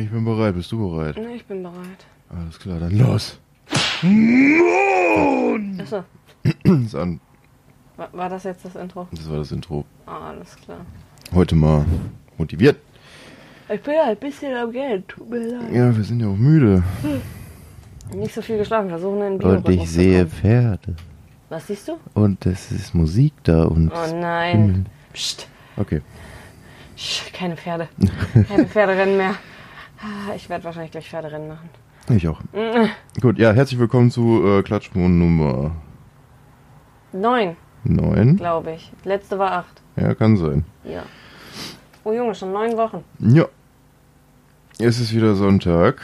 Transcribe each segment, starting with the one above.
Ich bin bereit. Bist du bereit? Ich bin bereit. Alles klar, dann los. Achso, Ist an. war, war das jetzt das Intro? Das war das Intro. Ah, alles klar. Heute mal motiviert. Ich bin ja ein bisschen am Geld, tut mir leid. Ja, wir sind ja auch müde. Nicht so viel geschlafen, versuchen einen Und Biorhythmus ich sehe. Pferde. Was siehst du? Und es ist Musik da und. Oh nein. Psst, Okay. Psst, keine Pferde. Keine Pferderennen mehr. Ah, Ich werde wahrscheinlich gleich Pferderennen machen. Ich auch. Gut, ja, herzlich willkommen zu äh, Klatschmund Nummer Neun, 9. glaube ich. Letzte war acht. Ja, kann sein. Ja. Oh Junge, schon neun Wochen. Ja. Es ist wieder Sonntag.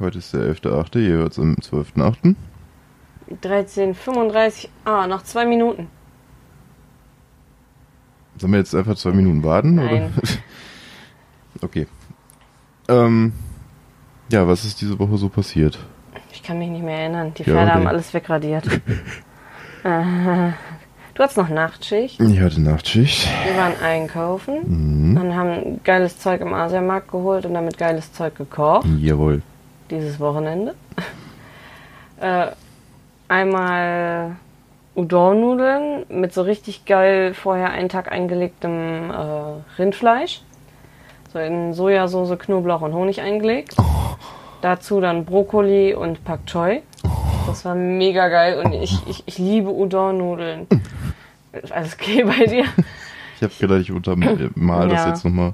Heute ist der 11.8. Ihr hört es am 12.8. 13.35. Ah, noch zwei Minuten. Sollen wir jetzt einfach zwei Minuten warten? Nein. Oder? okay. Ähm, ja, was ist diese Woche so passiert? Ich kann mich nicht mehr erinnern. Die Ja, Pferde okay. haben alles wegradiert. Äh, du hattest noch Nachtschicht. Ich hatte Nachtschicht. Wir waren einkaufen. Mhm. und haben geiles Zeug im Asiamarkt geholt und damit geiles Zeug gekocht. Jawohl. Dieses Wochenende. äh, einmal Udon-Nudeln mit so richtig geil vorher einen Tag eingelegtem äh, Rindfleisch. In Sojasauce, Knoblauch und Honig eingelegt. Dazu dann Brokkoli und Pak Choi. Das war mega geil und ich, ich, ich liebe Udon-Nudeln. Alles okay bei dir? Ich habe gedacht, ich untermal das Ja. jetzt nochmal.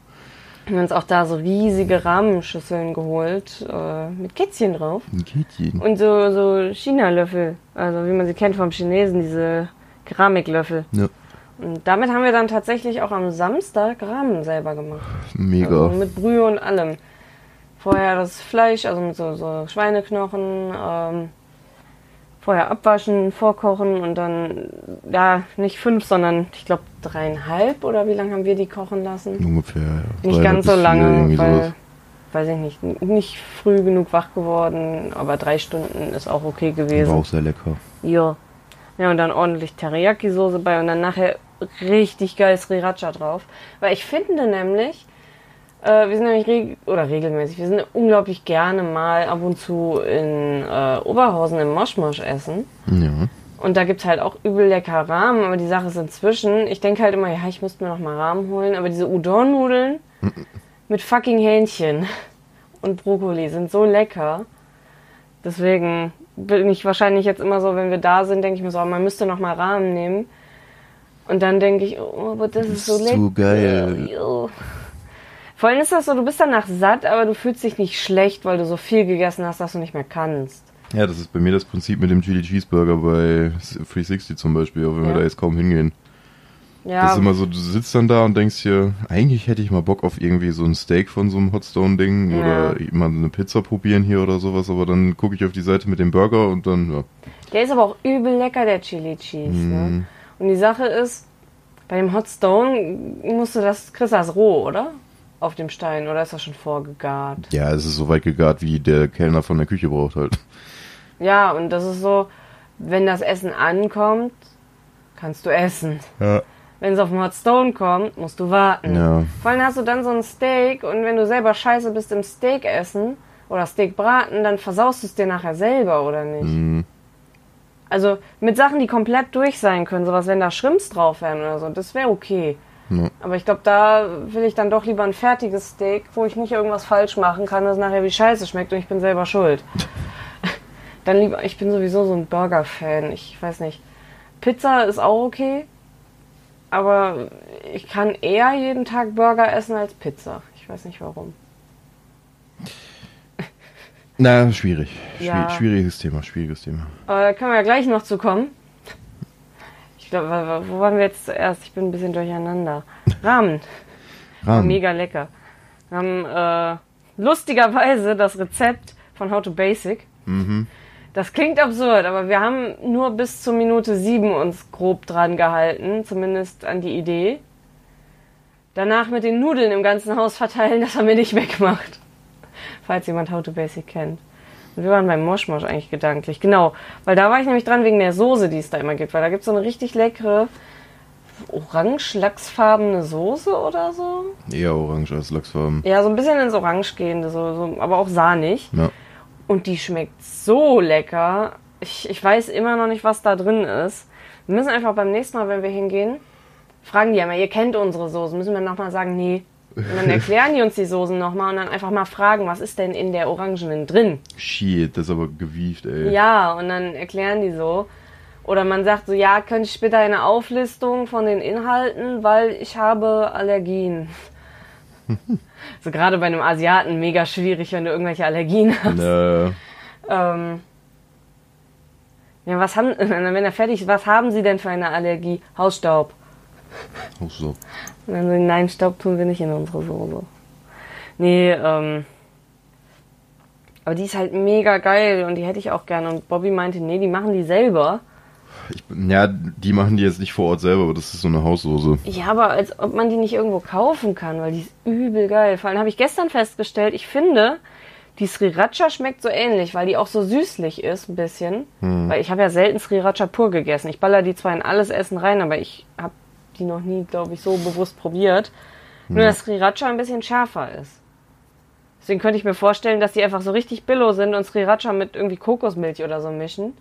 Wir haben uns auch da so riesige Rahmenschüsseln geholt äh, mit Kätzchen drauf. Ein Kätchen. Und so, so China-Löffel, also wie man sie kennt vom Chinesen, diese Keramiklöffel. Ja, Und damit haben wir dann tatsächlich auch am Samstag Rahmen selber gemacht. mega. Also mit Brühe und allem. Vorher das Fleisch, also mit so, so Schweineknochen, ähm, vorher abwaschen, vorkochen und dann, ja, nicht fünf, sondern ich glaube dreieinhalb oder wie lange haben wir die kochen lassen? Ungefähr. ja. Nicht ganz so lange, weil, sowas. weiß ich nicht, nicht früh genug wach geworden, aber drei Stunden ist auch okay War gewesen. auch sehr lecker. Ja. Ja, und dann ordentlich Teriyaki-Soße bei und dann nachher richtig geil Sriracha drauf. Weil ich finde nämlich, äh, wir sind nämlich reg oder regelmäßig, wir sind unglaublich gerne mal ab und zu in äh, Oberhausen im Moschmosch essen. Ja. Und da gibt's halt auch übel lecker Rahmen, aber die Sache ist inzwischen, ich denke halt immer, ja, ich müsste mir noch mal Rahmen holen, aber diese Udon-Nudeln mit fucking Hähnchen und Brokkoli sind so lecker. Deswegen bin ich wahrscheinlich jetzt immer so, wenn wir da sind, denke ich mir so, man müsste noch mal Rahmen nehmen. Und dann denke ich, oh, aber das ist so ist lecker. so geil. Jo. Vor allem ist das so, du bist danach satt, aber du fühlst dich nicht schlecht, weil du so viel gegessen hast, dass du nicht mehr kannst. Ja, das ist bei mir das Prinzip mit dem Chili Cheeseburger bei 360 zum Beispiel, auch wenn wir Ja. da jetzt kaum hingehen. Ja, Das ist immer so, du sitzt dann da und denkst dir, eigentlich hätte ich mal Bock auf irgendwie so ein Steak von so einem Hotstone-Ding Ja. oder mal eine Pizza probieren hier oder sowas, aber dann gucke ich auf die Seite mit dem Burger und dann, ja. Der ist aber auch übel lecker, der Chili Cheese. Ne? Mhm. Und die Sache ist, bei dem Hot Stone musst du das, kriegst du das roh, oder? Auf dem Stein, oder ist das schon vorgegart? Ja, es ist so weit gegart, wie der Kellner von der Küche braucht halt. Ja, und das ist so, wenn das Essen ankommt, kannst du essen. Ja. Wenn es auf den Hot Stone kommt, musst du warten. Ja. Vor allem hast du dann so ein Steak und wenn du selber scheiße bist im Steak essen oder Steak braten, dann versaust du es dir nachher selber, oder nicht? Mhm. Also mit Sachen, die komplett durch sein können, sowas, wenn da Shrimps drauf wären oder so, das wäre okay. Ja. Aber ich glaube, da will ich dann doch lieber ein fertiges Steak, wo ich nicht irgendwas falsch machen kann, das nachher wie scheiße schmeckt und ich bin selber schuld. dann lieber, ich bin sowieso so ein Burger-Fan, ich weiß nicht. Pizza ist auch okay, aber ich kann eher jeden Tag Burger essen als Pizza. Ich weiß nicht warum. Na, schwierig. Schwi- Ja. Schwieriges Thema, schwieriges Thema. Aber da können wir ja gleich noch zu kommen. Ich glaube, wo waren wir jetzt zuerst? Ich bin ein bisschen durcheinander. Rahmen. War Rahmen. mega lecker. Wir haben äh, lustigerweise das Rezept von How to Basic. Mhm. Das klingt absurd, aber wir haben nur bis zur Minute sieben uns grob dran gehalten, zumindest an die Idee. Danach mit den Nudeln im ganzen Haus verteilen, das haben wir nicht weggemacht. Falls jemand How to Basic kennt. Und wir waren beim Moschmosch eigentlich gedanklich. Genau, weil da war ich nämlich dran wegen der Soße, die es da immer gibt. Weil da gibt es so eine richtig leckere, orange-lachsfarbene Soße oder so. Eher orange als Lachsfarben. Ja, so ein bisschen ins Orange gehende, so, so, aber auch sahnig. Ja. Und die schmeckt so lecker. Ich, ich weiß immer noch nicht, was da drin ist. Wir müssen einfach beim nächsten Mal, wenn wir hingehen, fragen die ja mal, ihr kennt unsere Soßen. Müssen wir nochmal sagen, nee. Und dann erklären die uns die Soßen nochmal und dann einfach mal fragen, was ist denn in der Orangenen drin? Shit, das ist aber gewieft, ey. Ja, und dann erklären die so. Oder man sagt so, ja, könnte ich bitte eine Auflistung von den Inhalten, weil ich habe Allergien. So gerade bei einem Asiaten mega schwierig, wenn du irgendwelche Allergien hast. Äh, Ähm, ja, was haben, wenn er fertig ist, was haben Sie denn für eine Allergie? Hausstaub. auch so. Und dann so, nein, Staub tun wir nicht in unsere Soße. Nee, ähm, aber die ist halt mega geil und die hätte ich auch gerne. Und Bobby meinte, nee, die machen die selber. Ich, ja, die machen die jetzt nicht vor Ort selber, aber das ist so eine Haussoße. Ja, aber als ob man die nicht irgendwo kaufen kann, weil die ist übel geil. Vor allem habe ich gestern festgestellt, ich finde, die Sriracha schmeckt so ähnlich, weil die auch so süßlich ist, ein bisschen. Weil ich habe ja selten Sriracha pur gegessen. Ich baller die zwar in alles Essen rein, aber ich habe die noch nie, glaube ich, so bewusst probiert. Nur, dass Sriracha ein bisschen schärfer ist. Deswegen könnte ich mir vorstellen, dass die einfach so richtig billow sind und Sriracha mit irgendwie Kokosmilch oder so mischen.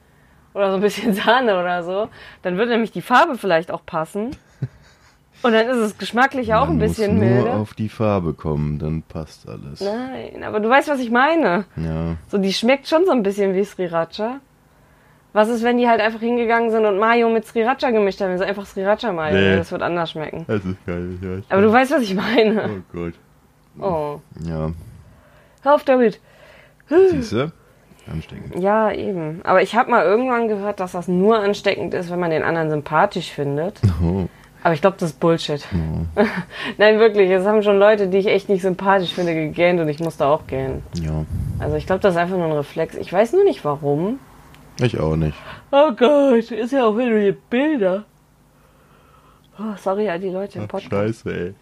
Oder so ein bisschen Sahne oder so. Dann würde nämlich die Farbe vielleicht auch passen. Und dann ist es geschmacklich auch Man ein bisschen muss nur milde. auf die Farbe kommen, dann passt alles. Nein, aber du weißt, was ich meine. Ja. So, die schmeckt schon so ein bisschen wie Sriracha. Was ist, wenn die halt einfach hingegangen sind und Mayo mit Sriracha gemischt haben? Also einfach Sriracha Mayo. Nee. Das wird anders schmecken. Das ist geil, ich Aber du weiß. weißt, was ich meine. Oh Gott. Oh. Ja. Hör auf damit. Siehst du? Ansteckend. Ja, eben. Aber ich habe mal irgendwann gehört, dass das nur ansteckend ist, wenn man den anderen sympathisch findet. Oh. Aber ich glaube, das ist Bullshit. Nein, wirklich. Es haben schon Leute, die ich echt nicht sympathisch finde, gegähnt und ich musste auch gähnen. Ja. Also ich glaube, das ist einfach nur ein Reflex. Ich weiß nur nicht warum. Ich auch nicht. Oh Gott, ist ja auch wieder die Bilder. Oh, sorry an die Leute im Podcast. scheiße, ey.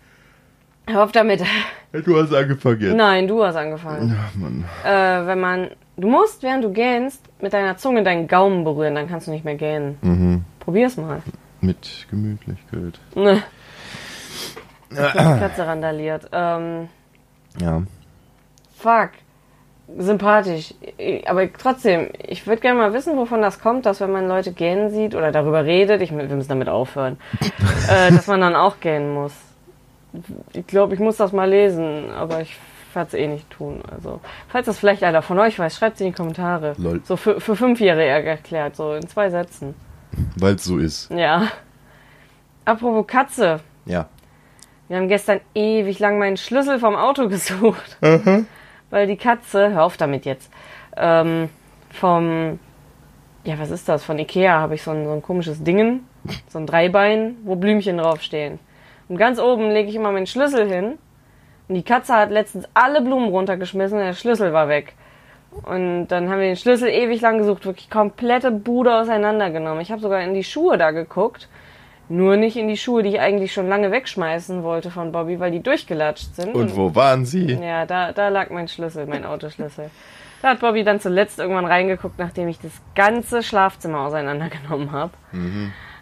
Hör auf damit. Du hast angefangen jetzt. Nein, du hast angefangen. Ach, Mann. Äh, wenn man. Du musst, während du gähnst, mit deiner Zunge deinen Gaumen berühren, dann kannst du nicht mehr gähnen. Mhm. Probier's mal. Mit Gemütlichkeit. Ne. Katze randaliert. Ähm, Ja. fuck. Sympathisch. Aber trotzdem, ich würde gerne mal wissen, wovon das kommt, dass wenn man Leute gähnen sieht oder darüber redet, ich, wir müssen damit aufhören, äh, dass man dann auch gähnen muss. Ich glaube, ich muss das mal lesen, aber ich werde es eh nicht tun. Also, falls das vielleicht einer von euch weiß, schreibt es in die Kommentare. Lol. So für, für Fünfjährige erklärt, so in zwei Sätzen. Weil es so ist. Ja. Apropos Katze. Ja. Wir haben gestern ewig lang meinen Schlüssel vom Auto gesucht. Weil die Katze, hör auf damit jetzt, ähm, vom, ja, was ist das? Von Ikea habe ich so ein, so ein komisches Dingen, so ein Dreibein, wo Blümchen draufstehen. Und ganz oben lege ich immer meinen Schlüssel hin. Und die Katze hat letztens alle Blumen runtergeschmissen und der Schlüssel war weg. Und dann haben wir den Schlüssel ewig lang gesucht, wirklich komplette Bude auseinandergenommen. Ich habe sogar in die Schuhe da geguckt. Nur nicht in die Schuhe, die ich eigentlich schon lange wegschmeißen wollte von Bobby, weil die durchgelatscht sind. Und wo waren sie? Ja, da, da lag mein Schlüssel, mein Autoschlüssel. Da hat Bobby dann zuletzt irgendwann reingeguckt, nachdem ich das ganze Schlafzimmer auseinandergenommen habe.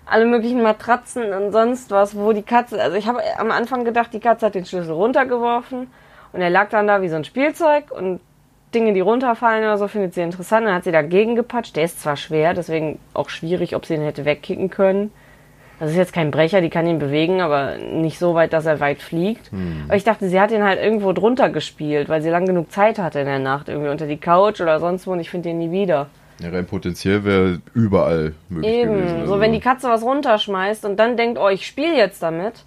Alle möglichen Matratzen und sonst was, wo die Katze. Also ich habe am Anfang gedacht, die Katze hat den Schlüssel runtergeworfen und er lag dann da wie so ein Spielzeug und Dinge, die runterfallen oder so, findet sie interessant. Dann hat sie dagegen gepatscht. Der ist zwar schwer, deswegen auch schwierig, ob sie ihn hätte wegkicken können. Das ist jetzt kein Brecher, die kann ihn bewegen, aber nicht so weit, dass er weit fliegt. Aber ich dachte, sie hat ihn halt irgendwo drunter gespielt, weil sie lang genug Zeit hatte in der Nacht, irgendwie unter die Couch oder sonst wo und ich finde ihn nie wieder. Ja, rein potenziell wäre überall möglich Eben, gewesen. also so wenn die Katze was runterschmeißt und dann denkt, oh, ich spiele jetzt damit.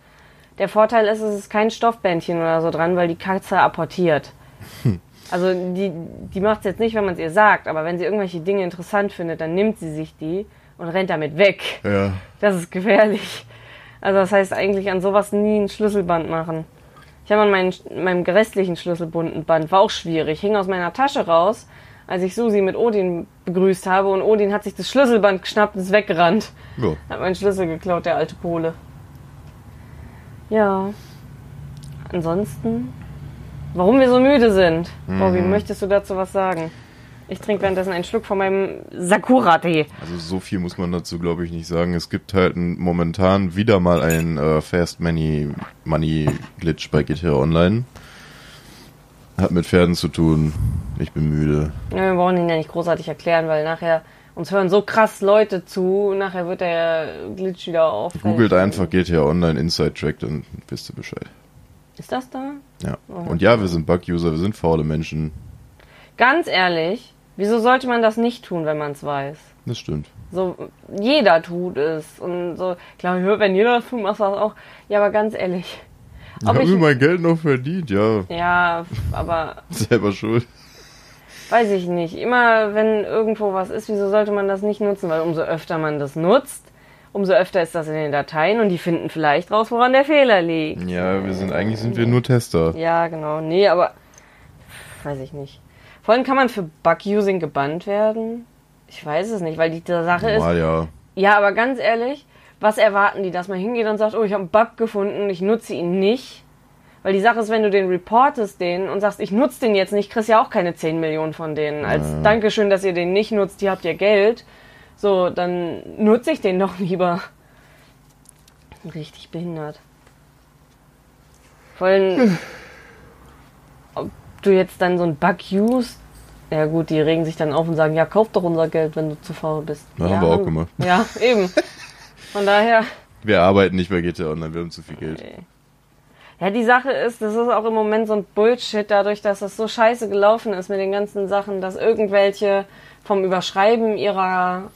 Der Vorteil ist, es ist kein Stoffbändchen oder so dran, weil die Katze apportiert. Also die, die macht es jetzt nicht, wenn man es ihr sagt, aber wenn sie irgendwelche Dinge interessant findet, dann nimmt sie sich die und rennt damit weg. Ja. Das ist gefährlich. Also das heißt eigentlich an sowas nie ein Schlüsselband machen. Ich habe an meinen, meinem restlichen Schlüsselbundenband, war auch schwierig, hing aus meiner Tasche raus, als ich Susi mit Odin begrüßt habe und Odin hat sich das Schlüsselband geschnappt und ist weggerannt. ja. Hat meinen Schlüssel geklaut, der alte Pole. Ja. Ansonsten, warum wir so müde sind. Bobby, möchtest du dazu was sagen? Ich trinke währenddessen einen Schluck von meinem Sakura-Tee. Also so viel muss man dazu, glaube ich, nicht sagen. Es gibt halt momentan wieder mal ein äh, Fast Money, Money Glitch bei GTA Online. Hat mit Pferden zu tun. Ich bin müde. Ja, wir brauchen ihn ja nicht großartig erklären, weil nachher uns hören so krass Leute zu. Nachher wird der Glitch wieder auf. Googelt einfach GTA Online Inside Track, dann wisst ihr Bescheid. Ist das da? Ja. Und ja, wir sind Bug-User, wir sind faule Menschen. Ganz ehrlich, wieso sollte man das nicht tun, wenn man es weiß? Das stimmt. So, jeder tut es. Und so, klar, wenn jeder das tut, machst du das auch. Ja, aber ganz ehrlich. Ich habe mir mein Geld noch verdient, ja. Ja, aber. Selber schuld. Weiß ich nicht. Immer wenn irgendwo was ist, wieso sollte man das nicht nutzen? Weil umso öfter man das nutzt, umso öfter ist das in den Dateien und die finden vielleicht raus, woran der Fehler liegt. Ja, wir sind eigentlich sind wir nur Tester. Ja, genau. Nee, aber weiß ich nicht. Vor allem kann man für Bug-Using gebannt werden. Ich weiß es nicht, weil die Sache Normal, ist. ja. Ja, aber ganz ehrlich, was erwarten die, dass man hingeht und sagt, oh, ich habe einen Bug gefunden, ich nutze ihn nicht? Weil die Sache ist, wenn du den reportest den und sagst, ich nutze den jetzt nicht, kriegst ja auch keine 10 Millionen von denen. Als Ja. Dankeschön, dass ihr den nicht nutzt, ihr habt ja Geld. So, dann nutze ich den doch lieber. Richtig behindert. Vor allem, ob du jetzt dann so einen Bug used, ja gut, die regen sich dann auf und sagen, ja, kauf doch unser Geld, wenn du zu faul bist. Ja, ja, haben wir auch gemacht. Ja, eben. Von daher, Wir arbeiten nicht bei GTA Online, wir haben zu viel Geld. ja, die Sache ist, das ist auch im Moment so ein Bullshit, dadurch, dass das so scheiße gelaufen ist mit den ganzen Sachen, dass irgendwelche vom Überschreiben ihrer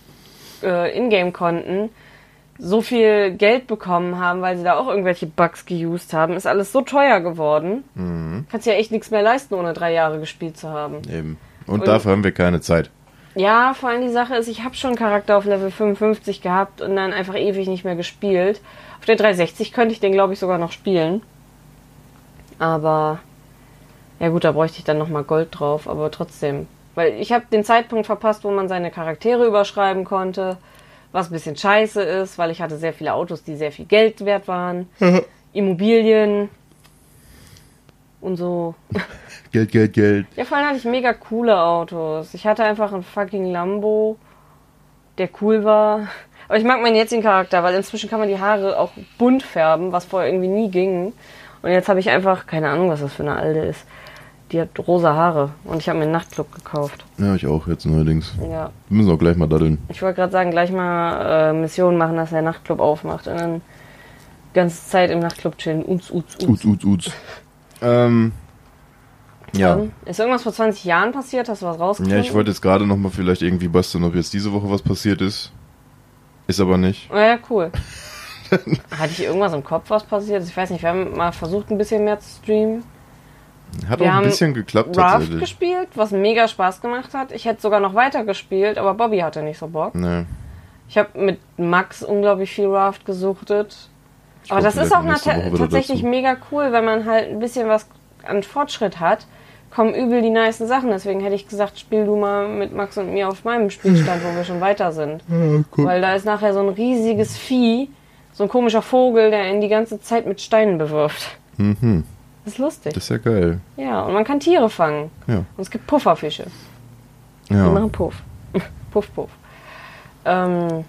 äh, Ingame-Konten so viel Geld bekommen haben, weil sie da auch irgendwelche Bugs geused haben, ist alles so teuer geworden. Mhm. Kannst ja echt nichts mehr leisten, ohne drei Jahre gespielt zu haben. Eben. Und, Und- dafür haben wir keine Zeit. Ja, vor allem die Sache ist, ich habe schon Charakter auf Level 55 gehabt und dann einfach ewig nicht mehr gespielt. Auf der 360 könnte ich den, glaube ich, sogar noch spielen. Aber, ja gut, da bräuchte ich dann nochmal Gold drauf, aber trotzdem. Weil ich habe den Zeitpunkt verpasst, wo man seine Charaktere überschreiben konnte, was ein bisschen scheiße ist, weil ich hatte sehr viele Autos, die sehr viel Geld wert waren. Immobilien und so. Geld, Geld, Geld. Ja, vor allem hatte ich mega coole Autos. Ich hatte einfach einen fucking Lambo, der cool war. Aber ich mag meinen jetzigen Charakter, weil inzwischen kann man die Haare auch bunt färben, was vorher irgendwie nie ging. Und jetzt habe ich einfach, keine Ahnung, was das für eine Alte ist. Die hat rosa Haare und ich habe mir einen Nachtclub gekauft. Ja, ich auch jetzt neuerdings. Ja, Wir müssen auch gleich mal daddeln. ich wollte gerade sagen, gleich mal äh, Missionen machen, dass der Nachtclub aufmacht und dann ganze Zeit im Nachtclub chillen. Uts, uts, uts. Uts, uts, uts. Ähm, ja. Dann, Ist irgendwas vor 20 Jahren passiert? Hast du was rausgefunden? Ja, ich wollte jetzt gerade noch mal vielleicht irgendwie basteln, ob jetzt diese Woche was passiert ist. Ist aber nicht. Ja, cool. Hatte ich irgendwas im Kopf, was passiert ist? Ich weiß nicht, wir haben mal versucht, ein bisschen mehr zu streamen. Hat Wir auch ein bisschen geklappt Raft tatsächlich. gespielt, was mega Spaß gemacht hat. Ich hätte sogar noch weiter gespielt, aber Bobby hatte nicht so Bock. Nee. Ich habe mit Max unglaublich viel Raft gesuchtet. Ich Aber das ist auch tatsächlich dazu. mega cool, wenn man halt ein bisschen was an Fortschritt hat, kommen übel die nicen Sachen. Deswegen hätte ich gesagt, spiel du mal mit Max und mir auf meinem Spielstand, wo wir schon weiter sind. Weil da ist nachher so ein riesiges Vieh, so ein komischer Vogel, der ihn die ganze Zeit mit Steinen bewirft. Mhm. Das ist lustig. Das ist ja geil. ja, und man kann Tiere fangen. Ja. Und es gibt Pufferfische. Die Ja. machen Puff. puff, puff. Ähm,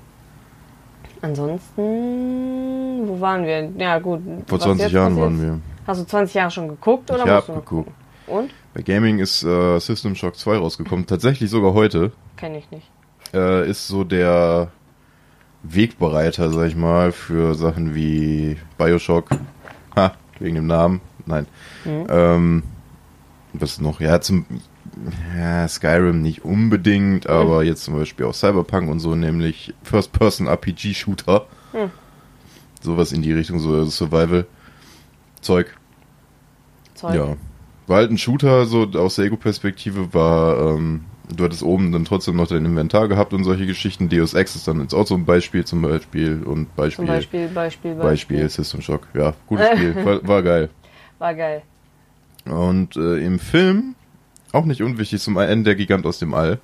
ansonsten, wo waren wir? Ja, gut. Vor was 20 jetzt Jahren passiert waren wir. Hast du 20 Jahre schon geguckt oder Ich hab geguckt. Und? Bei Gaming ist äh, System Shock 2 rausgekommen. Tatsächlich sogar heute. Kenne ich nicht. Äh, ist so der Wegbereiter, sag ich mal, für Sachen wie Bioshock. Ha, wegen dem Namen. Nein. Mhm. Ähm, was noch? Ja, zum ja, Skyrim nicht unbedingt, aber jetzt zum Beispiel auch Cyberpunk und so, nämlich First-Person-RPG-Shooter. Hm. Sowas in die Richtung, so Survival-Zeug. Zeug. Ja. War halt ein Shooter, so aus der Ego-Perspektive war, ähm, du hattest oben dann trotzdem noch dein Inventar gehabt und solche Geschichten. Deus Ex ist dann jetzt auch so ein Beispiel zum Beispiel und Beispiel, Zum Beispiel, Beispiel, Beispiel. Beispiel System Shock. Ja, gutes Spiel, war, war geil. War geil. Und äh, im Film, auch nicht unwichtig, zum einen der Gigant aus dem All.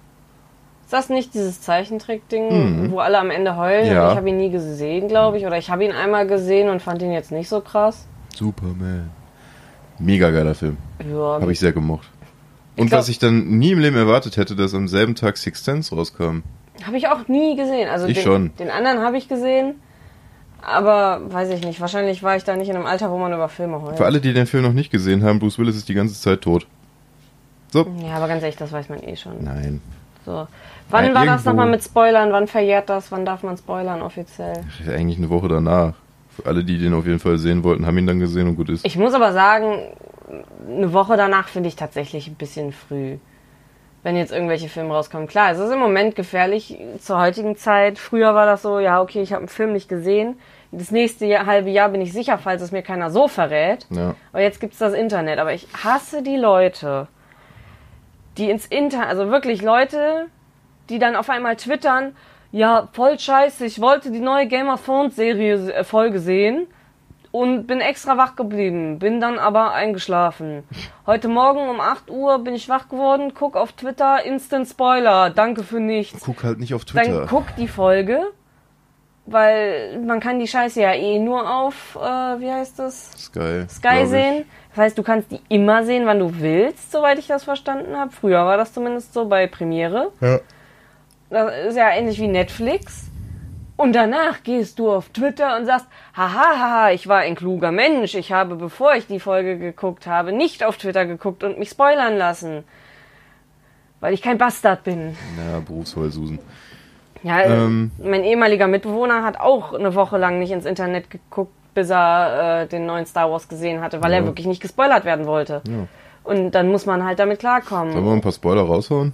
Ist das nicht dieses Zeichentrick-Ding, Mhm. wo alle am Ende heulen? Ja. Und ich habe ihn nie gesehen, glaube ich. Oder ich habe ihn einmal gesehen und fand ihn jetzt nicht so krass. Superman. Mega geiler Film. Ja, Habe ich sehr gemocht. Und glaub- was ich dann nie im Leben erwartet hätte, dass am selben Tag Six Sense rauskam. Habe ich auch nie gesehen. Also Ich den, schon. Den anderen habe ich gesehen. Aber weiß ich nicht. Wahrscheinlich war ich da nicht in einem Alter, wo man über Filme heult. Für alle, die den Film noch nicht gesehen haben, Bruce Willis ist die ganze Zeit tot. So. Ja, aber ganz ehrlich, das weiß man eh schon. Nein. So. Wann Ja, war das irgendwo- nochmal mit Spoilern? Wann verjährt das? Wann darf man spoilern offiziell? Eigentlich eine Woche danach. Für alle, die den auf jeden Fall sehen wollten, haben ihn dann gesehen und gut ist. Ich muss aber sagen, eine Woche danach finde ich tatsächlich ein bisschen früh. Wenn jetzt irgendwelche Filme rauskommen. Klar, es ist im Moment gefährlich zur heutigen Zeit. Früher war das so, ja, okay, ich habe einen Film nicht gesehen. Das nächste Jahr, halbe Jahr bin ich sicher, falls es mir keiner so verrät. Ja. Aber jetzt gibt's das Internet. Aber ich hasse die Leute, die ins Internet, also wirklich Leute, die dann auf einmal twittern, ja, voll scheiße, ich wollte die neue Game of Thrones Serie äh, Folge sehen und bin extra wach geblieben, bin dann aber eingeschlafen. Heute Morgen um 8 Uhr bin ich wach geworden, guck auf Twitter, Instant Spoiler, danke für nichts. Guck halt nicht auf Twitter. Dann guck die Folge, weil man kann die Scheiße ja eh nur auf, äh, wie heißt das? Sky. Sky sehen. Das heißt, du kannst die immer sehen, wann du willst, soweit ich das verstanden habe. Früher war das zumindest so bei Premiere. Ja. Das ist ja ähnlich wie Netflix. Und danach gehst du auf Twitter und sagst, haha, haha, ich war ein kluger Mensch. Ich habe, bevor ich die Folge geguckt habe, nicht auf Twitter geguckt und mich spoilern lassen. Weil ich kein Bastard bin. Ja, Berufsvoll Susan. Ja, Ähm. mein ehemaliger Mitbewohner hat auch eine Woche lang nicht ins Internet geguckt, bis er äh, den neuen Star Wars gesehen hatte, weil Ja. er wirklich nicht gespoilert werden wollte. Ja. Und dann muss man halt damit Sollen wir klarkommen. ein paar Spoiler raushauen?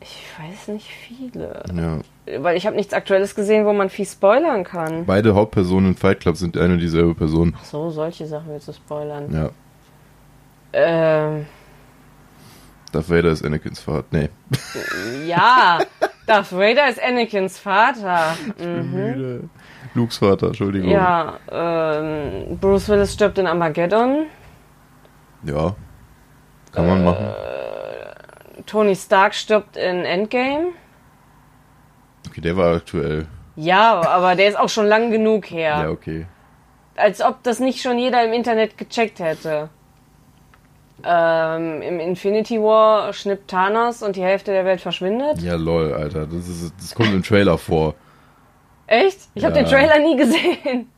Ich weiß nicht viele. Ja. Weil ich habe nichts Aktuelles gesehen, wo man viel spoilern kann. Beide Hauptpersonen in Fight Club sind eine und dieselbe Person. So, solche Sachen willst du spoilern. Ja. Ähm, Darth Vader ist Anakins Vater. Nee. ja, Darth Vader ist Anakins Vater. Mhm. Müde. Lukes Vater, Entschuldigung. Ja, ähm, Bruce Willis stirbt in Armageddon. Ja. Kann man machen. Tony Stark stirbt in Endgame. Okay, der war aktuell. Ja, aber der ist auch schon lang genug her. Ja, okay. Als ob das nicht schon jeder im Internet gecheckt hätte. Ähm, Im Infinity War schnippt Thanos und die Hälfte der Welt verschwindet. Ja, lol, Alter. Das, ist, das kommt im Trailer vor, Echt? Ich habe Ja. den Trailer nie gesehen.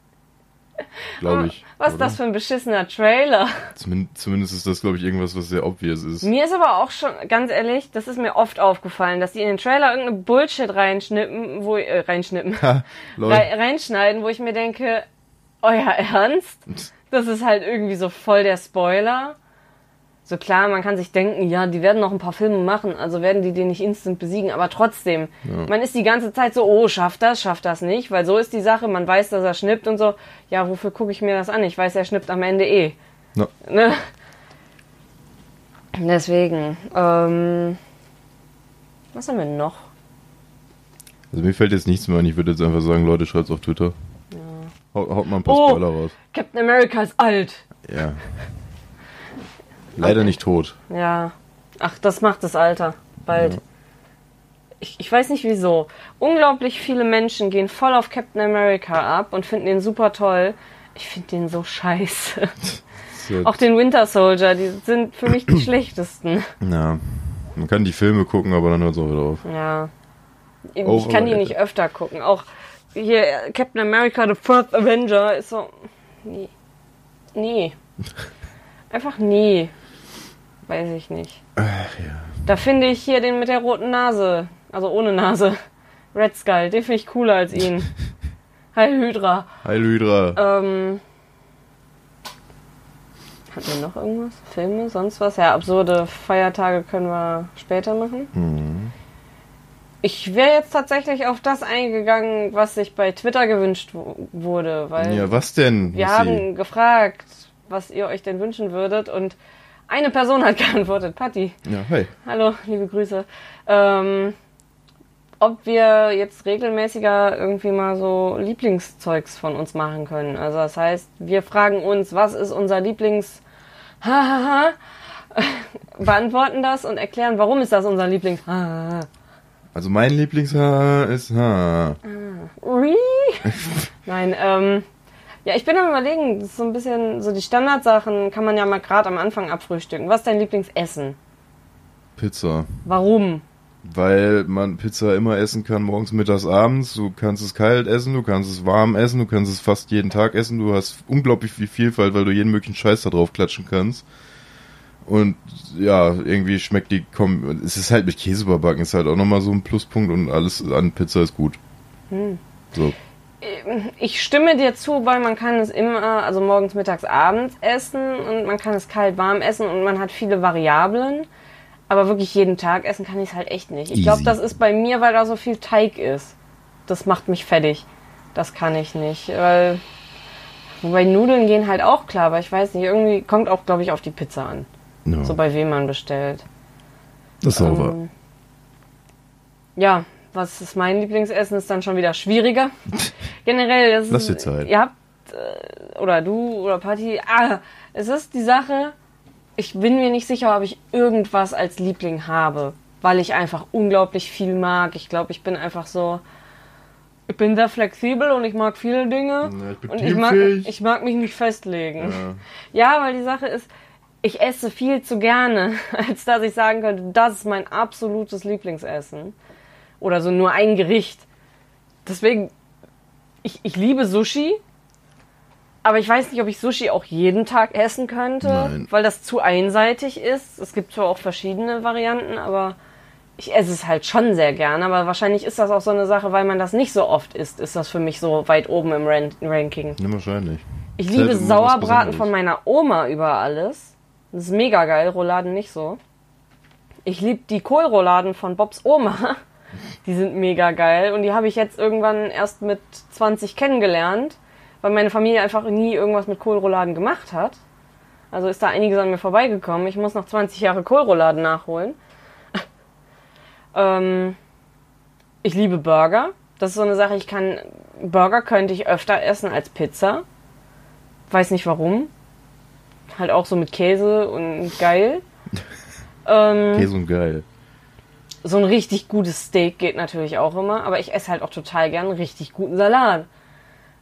Glaube ich. Was ist oder? das für ein beschissener Trailer? Zumin- Zumindest ist das, glaube ich, irgendwas, was sehr obvious ist. Mir ist aber auch schon, ganz ehrlich, das ist mir oft aufgefallen, dass die in den Trailer irgendeine Bullshit reinschnippen, wo, äh, reinschnippen, Ha, reinschneiden, wo ich mir denke, euer Ernst? Das ist halt irgendwie so voll der Spoiler. So klar, man kann sich denken, ja, die werden noch ein paar Filme machen, also werden die den nicht instant besiegen, aber trotzdem, man ist die ganze Zeit so, oh, schafft das, schafft das nicht, weil so ist die Sache, man weiß, dass er schnippt und so, ja, wofür gucke ich mir das an? Ich weiß, er schnippt am Ende eh. Na, Ne? Deswegen, ähm, was haben wir noch? also mir fällt jetzt nichts mehr ein. Ich würde jetzt einfach sagen, Leute, schreibt's auf Twitter. Haut, haut mal ein paar Oh. Spoiler raus. Captain America ist alt. Ja. Leider nicht tot. Ja. Ach, das macht das Alter. Bald. Ich, ich weiß nicht wieso. Unglaublich viele Menschen gehen voll auf Captain America ab und finden den super toll. Ich finde den so scheiße. Auch den Winter Soldier, die sind für mich die schlechtesten. ja. Man kann die Filme gucken, aber dann hört's auch wieder auf. Ja. Ich Auch kann die nicht öfter gucken. Auch hier Captain America, The First Avenger ist so. Nee. Nee. Einfach nie. Weiß ich nicht. Ach ja. Da finde ich hier den mit der roten Nase. Also ohne Nase. Red Skull. Den finde ich cooler als ihn. Heil Hydra. Heil Hydra. Ähm. Hatten wir noch irgendwas? Filme? Sonst was? Ja, absurde Feiertage können wir später machen. Mhm. Ich wäre jetzt tatsächlich auf das eingegangen, was sich bei Twitter gewünscht wurde, weil Ja, was denn? wir haben gefragt, was ihr euch denn wünschen würdet und eine Person hat geantwortet, Patti. Ja, hi. Hallo, liebe Grüße. Ähm, ob wir jetzt regelmäßiger irgendwie mal so Lieblingszeugs von uns machen können. Also das heißt, wir fragen uns, was ist unser Lieblings... Hahaha. beantworten das und erklären, warum ist das unser Lieblings... Hahaha. Also mein Lieblingshaar ist Haar. Ui. Nein, ähm, ja, ich bin am überlegen, das ist so ein bisschen, so die Standardsachen kann man ja mal gerade am Anfang abfrühstücken. Was ist dein Lieblingsessen? Pizza. Warum? Weil man Pizza immer essen kann, morgens, mittags, abends. Du kannst es kalt essen, du kannst es warm essen, du kannst es fast jeden Tag essen. Du hast unglaublich viel Vielfalt, weil du jeden möglichen Scheiß da drauf klatschen kannst. Und ja, irgendwie schmeckt die, komm, es ist halt mit Käse überbacken, ist halt auch nochmal so ein Pluspunkt und alles an Pizza ist gut. Hm. So. Ich stimme dir zu, weil man kann es immer, also morgens, mittags, abends essen und man kann es kalt, warm essen und man hat viele Variablen. Aber wirklich jeden Tag essen kann ich es halt echt nicht. Ich glaube, das ist bei mir, weil da so viel Teig ist. Das macht mich fertig. Das kann ich nicht. Weil, wobei Nudeln gehen halt auch klar, aber ich weiß nicht, irgendwie kommt auch, glaube ich, auf die Pizza an. Ja, So bei wem man bestellt. das ist wahr. Ähm, ja, was ist mein Lieblingsessen, ist dann schon wieder schwieriger. Generell, das Lass dir Zeit. Ihr habt, äh, oder du oder Patti, ah, es ist die Sache, ich bin mir nicht sicher, ob ich irgendwas als Liebling habe, weil ich einfach unglaublich viel mag. Ich glaube, ich bin einfach so, ich bin sehr flexibel und ich mag viele Dinge. Ja, ich bin und ich mag, ich mag mich nicht festlegen. Ja. Ja, weil die Sache ist, ich esse viel zu gerne, als dass ich sagen könnte, das ist mein absolutes Lieblingsessen. Oder so nur ein Gericht. Deswegen, ich, ich liebe Sushi, aber ich weiß nicht, ob ich Sushi auch jeden Tag essen könnte, Nein. weil das zu einseitig ist. Es gibt zwar auch verschiedene Varianten, aber ich esse es halt schon sehr gerne. Aber wahrscheinlich ist das auch so eine Sache, weil man das nicht so oft isst, ist das für mich so weit oben im Ran Ranking. Ja, wahrscheinlich. Ich Ist liebe Sauerbraten von meiner Oma über alles. Das ist mega geil, Rouladen nicht so. Ich liebe die Kohlrouladen von Bobs Oma. Die sind mega geil und die habe ich jetzt irgendwann erst mit 20 kennengelernt, weil meine Familie einfach nie irgendwas mit Kohlrouladen gemacht hat. Also ist da einiges an mir vorbeigekommen. Ich muss noch 20 Jahre Kohlrouladen nachholen. ähm, ich liebe Burger. Das ist so eine Sache, ich kann Burger könnte ich öfter essen als Pizza. Weiß nicht warum. Halt auch so mit Käse und geil. ähm, Käse und geil. So ein richtig gutes Steak geht natürlich auch immer, aber ich esse halt auch total gern richtig guten Salat.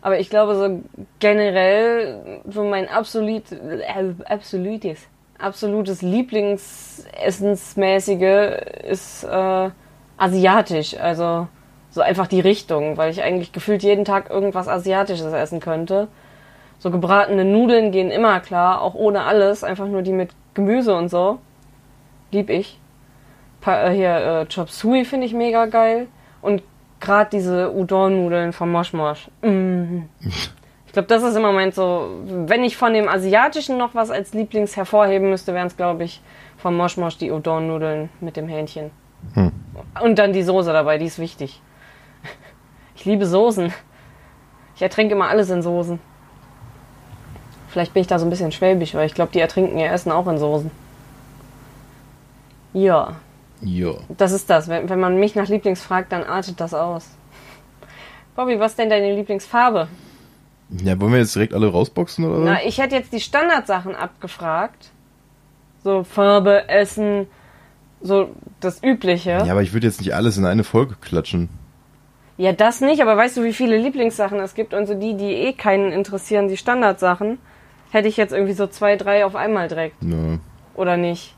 Aber ich glaube, so generell, so mein absolut, äh, absolutes, absolutes Lieblingsessensmäßige ist äh, asiatisch. Also so einfach die Richtung, weil ich eigentlich gefühlt jeden Tag irgendwas Asiatisches essen könnte. So gebratene Nudeln gehen immer klar, auch ohne alles, einfach nur die mit Gemüse und so. Lieb ich. Pa äh, hier äh, Chop Suey finde ich mega geil. Und gerade diese Udon-Nudeln vom Mosh Mosh. Mm. Ich glaube, das ist im Moment so, wenn ich von dem Asiatischen noch was als Lieblings hervorheben müsste, wären es, glaube ich, vom Mosh Mosh die Udon-Nudeln mit dem Hähnchen. Hm. Und dann die Soße dabei, die ist wichtig. Ich liebe Soßen. Ich ertränke immer alles in Soßen. Vielleicht bin ich da so ein bisschen schwäbisch, weil ich glaube, die ertrinken ihr Essen auch in Soßen. Ja. Ja. Das ist das. Wenn, wenn man mich nach Lieblings fragt, dann artet das aus. Bobby, was ist denn deine Lieblingsfarbe? Ja, wollen wir jetzt direkt alle rausboxen oder? Na, ich hätte jetzt die Standardsachen abgefragt. So Farbe, Essen, so das Übliche. ja, aber ich würde jetzt nicht alles in eine Folge klatschen. Ja, das nicht, aber weißt du, wie viele Lieblingssachen es gibt und so die, die eh keinen interessieren, die Standardsachen, hätte ich jetzt irgendwie so zwei, drei auf einmal direkt. Ja. Oder nicht?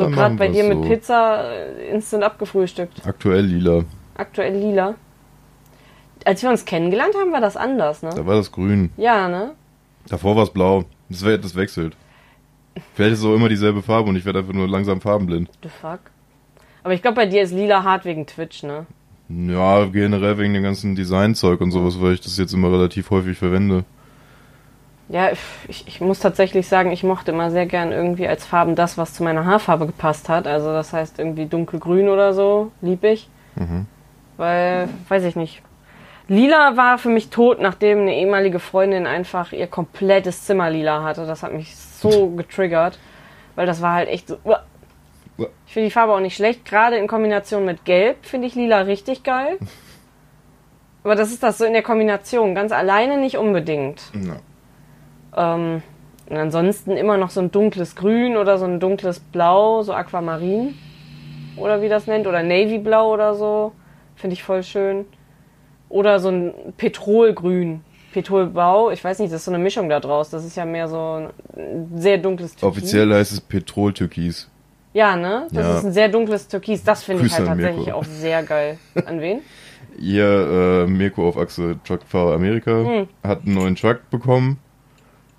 So gerade bei dir so. mit Pizza äh, instant abgefrühstückt. Aktuell lila. Aktuell lila. Als wir uns kennengelernt haben, war das anders, ne? Da war das grün. Ja, ne? Davor war es blau. Das, das wechselt. Vielleicht ist es auch immer dieselbe Farbe und ich werde einfach nur langsam farbenblind. The fuck? Aber ich glaube, bei dir ist lila hart wegen Twitch, ne? Ja, generell wegen dem ganzen Designzeug und sowas, weil ich das jetzt immer relativ häufig verwende. Ja, ich, ich muss tatsächlich sagen, ich mochte immer sehr gern irgendwie als Farben das, was zu meiner Haarfarbe gepasst hat. Also das heißt irgendwie dunkelgrün oder so, lieb ich. Mhm. Weil, weiß ich nicht. Lila war für mich tot, nachdem eine ehemalige Freundin einfach ihr komplettes Zimmer lila hatte. Das hat mich so getriggert. Weil das war halt echt so. uah. Ich finde die Farbe auch nicht schlecht. Gerade in Kombination mit Gelb finde ich lila richtig geil. Aber das ist das so in der Kombination. Ganz alleine nicht unbedingt. Ja. Ähm, und ansonsten immer noch so ein dunkles Grün oder so ein dunkles Blau, so Aquamarin. Oder wie das nennt. Oder Navy-Blau oder so. Finde ich voll schön. Oder so ein Petrolgrün. Petrolblau. Ich weiß nicht, das ist so eine Mischung da draus. Das ist ja mehr so ein sehr dunkles Türkis. Offiziell heißt es Petrol-Türkis. Ja, ne? Das Ja. ist ein sehr dunkles Türkis. Das finde ich halt tatsächlich Mirko. auch sehr geil. An wen? Ihr äh, Mirko auf Achse Truckfahrer Amerika Hm. hat einen neuen Truck bekommen.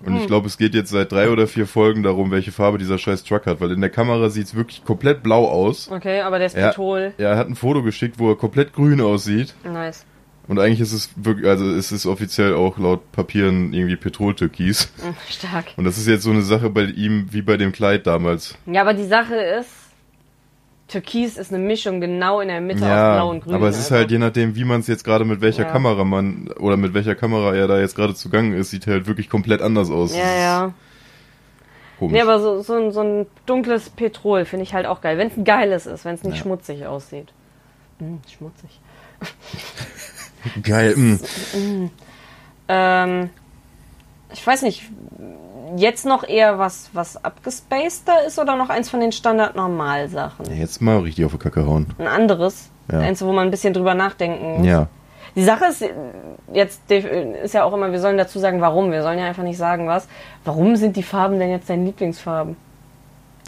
Und ich glaube, es geht jetzt seit drei oder vier Folgen darum, welche Farbe dieser scheiß Truck hat, weil in der Kamera sieht es wirklich komplett blau aus. Okay, aber der ist Ja. Petrol. Er hat ein Foto geschickt, wo er komplett grün aussieht. Nice. Und eigentlich ist es wirklich, also es ist offiziell auch laut Papieren irgendwie Petroltürkis. Hm, Stark. Und das ist jetzt so eine Sache bei ihm wie bei dem Kleid damals. Ja, aber die Sache ist, Türkis ist eine Mischung genau in der Mitte aus Ja, Blau und Grün. aber es ist also. halt je nachdem, wie man es jetzt gerade mit welcher Ja. Kamera man oder mit welcher Kamera er da jetzt gerade zugange ist, sieht halt wirklich komplett anders aus. Ja, ja. Komisch. Nee, aber so, so, ein, so ein dunkles Petrol finde ich halt auch geil. Wenn es ein geiles ist, wenn es nicht Ja. schmutzig aussieht. Hm, schmutzig. Geil. mm. Ähm, ich weiß nicht, jetzt noch eher was, was abgespaceder ist oder noch eins von den Standard-Normal-Sachen? Ja, jetzt mal richtig auf die Kacke hauen. Ein anderes? Ja. Eins, wo man ein bisschen drüber nachdenken muss? Ja. Die Sache ist, jetzt ist ja auch immer, wir sollen dazu sagen, warum. Wir sollen ja einfach nicht sagen, was. Warum sind die Farben denn jetzt deine Lieblingsfarben?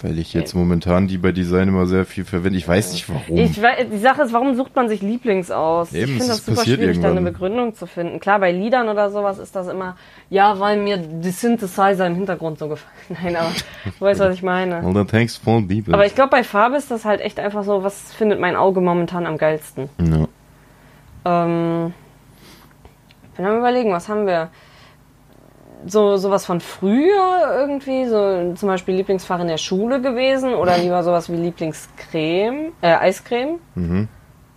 Weil ich jetzt momentan die bei Design immer sehr viel verwende. Ich weiß nicht warum. Ich, die Sache ist, warum sucht man sich Lieblings aus? Eben, ich finde das super passiert schwierig, da eine irgendwann. Begründung zu finden. Klar, bei Liedern oder sowas ist das immer, ja, weil mir die Synthesizer im Hintergrund so gefallen. Nein, aber du weißt, was ich meine. Well, then thanks for the Aber ich glaube, bei Farbe ist das halt echt einfach so, was findet mein Auge momentan am geilsten. ja. Ähm, ich bin am überlegen, was haben wir? So sowas von früher irgendwie, so zum Beispiel Lieblingsfach in der Schule gewesen oder lieber sowas wie Lieblingscreme, äh, Eiscreme Mhm.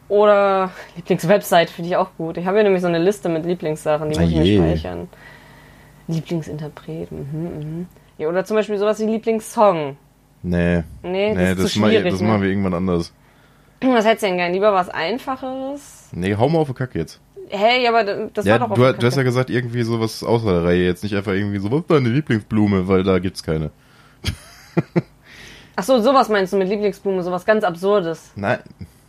oder Lieblingswebsite finde ich auch gut. Ich habe hier nämlich so eine Liste mit Lieblingssachen, die Ah muss ich mir je. speichern. Lieblingsinterpret, mhm, mhm. Ja, oder zum Beispiel sowas wie Lieblingssong. Nee. Nee, das Nee, ist das, zu ma- schwierig. das ne? machen wir irgendwann anders. Was hättest du denn gern? Lieber was Einfacheres? Nee, hau mal auf die Kacke jetzt. Hey, aber das ja, war doch du, du hast ja gesagt, irgendwie sowas außer der Reihe. Jetzt nicht einfach irgendwie so, was ist deine Lieblingsblume? Weil da gibt's keine. Ach so, sowas meinst du mit Lieblingsblume, sowas ganz Absurdes. Nein,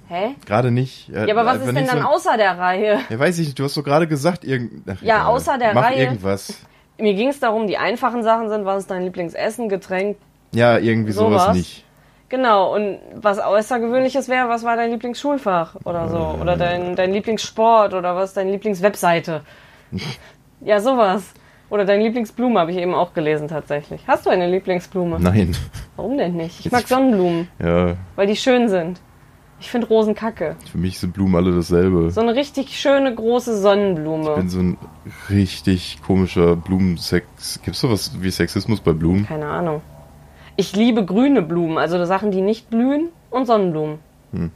Hä? gerade nicht. Ja, aber was ist denn dann so, außer der Reihe? Ja, weiß ich nicht. Du hast doch gerade gesagt, irgend... Ach, Ja, außer der Mach Reihe. irgendwas. Mir ging es darum, die einfachen Sachen sind, was ist dein Lieblingsessen, Getränk? Ja, irgendwie sowas, Sowas. nicht. Genau, und was Außergewöhnliches wäre, was war dein Lieblingsschulfach oder so? Oder dein, dein Lieblingssport oder was deine Lieblingswebseite? ja, sowas. Oder deine Lieblingsblume habe ich eben auch gelesen tatsächlich. Hast du eine Lieblingsblume? Nein. Warum denn nicht? Ich Jetzt- mag Sonnenblumen, Ja, weil die schön sind. Ich finde Rosen kacke. für mich sind Blumen alle dasselbe. So eine richtig schöne große Sonnenblume. Ich bin so ein richtig komischer Blumensex. Gibt's sowas wie Sexismus bei Blumen? Keine Ahnung. Ich liebe grüne Blumen, also Sachen, die nicht blühen und Sonnenblumen. Mir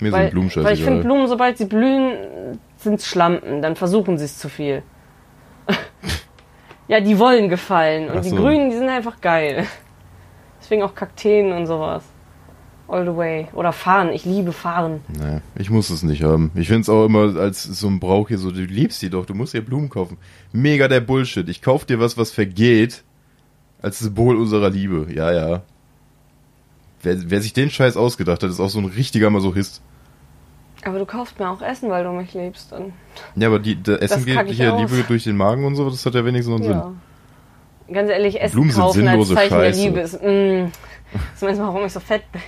Weil, sind Blumen weil ich finde scheißegal. Blumen, sobald sie blühen, sind Schlampen. Dann versuchen sie es zu viel. ja, die wollen gefallen. Und Ach die so. Grünen, die sind einfach geil. Deswegen auch Kakteen und sowas. All the way. Oder Farn. Ich liebe Farn. Nee, ich muss es nicht haben. Ich find's auch immer als so ein Brauch hier so, du liebst die doch, du musst dir Blumen kaufen. Mega der Bullshit. Ich kauf dir was, was vergeht, als Symbol unserer Liebe. Ja, ja. Wer, wer sich den Scheiß ausgedacht hat, ist auch so ein richtiger Masochist. Aber du kaufst mir auch Essen, weil du mich liebst. Und, Ja, aber die, der Essen geht hier aus. Liebe durch den Magen und so, das hat ja wenigstens noch einen ja. Ganz ehrlich, Essen Blumen sind kaufen als sinnlose Zeichen Scheiße. der Liebe ist... Mm, das meinst du, warum ich so fett bin?